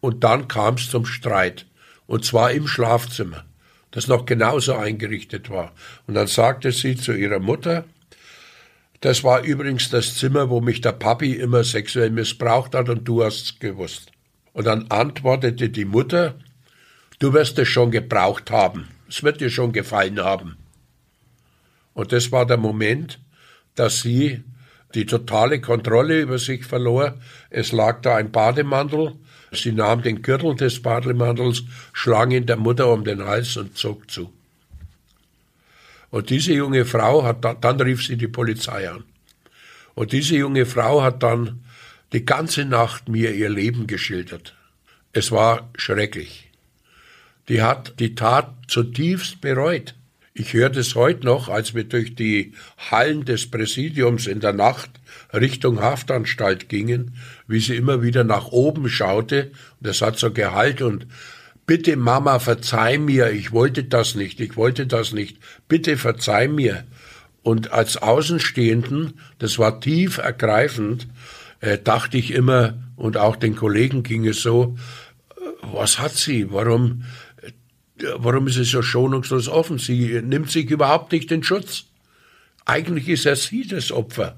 Und dann kam es zum Streit. Und zwar im Schlafzimmer, das noch genauso eingerichtet war. Und dann sagte sie zu ihrer Mutter, das war übrigens das Zimmer, wo mich der Papi immer sexuell missbraucht hat und du hast's gewusst. Und dann antwortete die Mutter, du wirst es schon gebraucht haben. Es wird dir schon gefallen haben. Und das war der Moment, dass sie die totale Kontrolle über sich verlor. Es lag da ein Bademantel. Sie nahm den Gürtel des Bademantels, schlang ihn der Mutter um den Hals und zog zu. Und diese junge Frau hat, dann, dann rief sie die Polizei an. Und diese junge Frau hat dann die ganze Nacht mir ihr Leben geschildert. Es war schrecklich. Die hat die Tat zutiefst bereut. Ich höre das heute noch, als wir durch die Hallen des Präsidiums in der Nacht Richtung Haftanstalt gingen, wie sie immer wieder nach oben schaute. Und das hat so Gehalt und Bitte Mama, verzeih mir, ich wollte das nicht, ich wollte das nicht. Bitte verzeih mir. Und als Außenstehenden, das war tief ergreifend, äh, dachte ich immer, und auch den Kollegen ging es so, äh, was hat sie? Warum, äh, warum ist sie so schonungslos offen? Sie nimmt sich überhaupt nicht in Schutz. Eigentlich ist er sie das Opfer.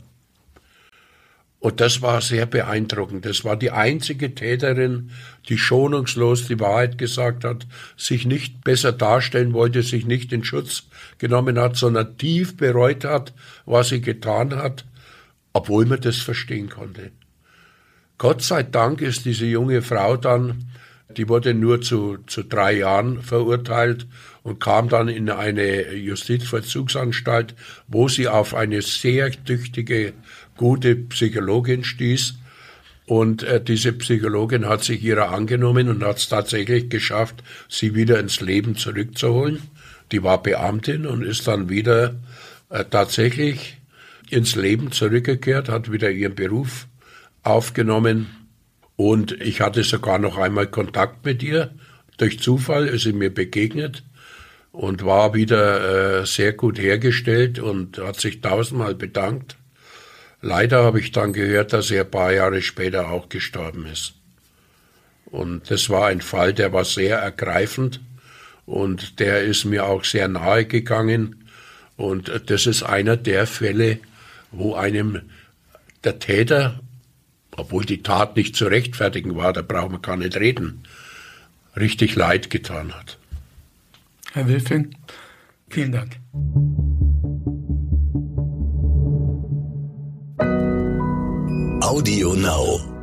Und das war sehr beeindruckend. Das war die einzige Täterin, die schonungslos die Wahrheit gesagt hat, sich nicht besser darstellen wollte, sich nicht in Schutz genommen hat, sondern tief bereut hat, was sie getan hat, obwohl man das verstehen konnte. Gott sei Dank ist diese junge Frau dann, die wurde nur zu, zu drei Jahren verurteilt und kam dann in eine Justizvollzugsanstalt, wo sie auf eine sehr tüchtige gute Psychologin stieß. Und äh, diese Psychologin hat sich ihrer angenommen und hat es tatsächlich geschafft, sie wieder ins Leben zurückzuholen. Die war Beamtin und ist dann wieder äh, tatsächlich ins Leben zurückgekehrt, hat wieder ihren Beruf aufgenommen. Und ich hatte sogar noch einmal Kontakt mit ihr. Durch Zufall ist sie mir begegnet und war wieder äh, sehr gut hergestellt und hat sich tausendmal bedankt. Leider habe ich dann gehört, dass er ein paar Jahre später auch gestorben ist. Und das war ein Fall, der war sehr ergreifend und der ist mir auch sehr nahe gegangen. Und das ist einer der Fälle, wo einem der Täter, obwohl die Tat nicht zu rechtfertigen war, da brauchen wir gar nicht reden, richtig leid getan hat. Herr Wilfing, vielen Dank. Audio Now.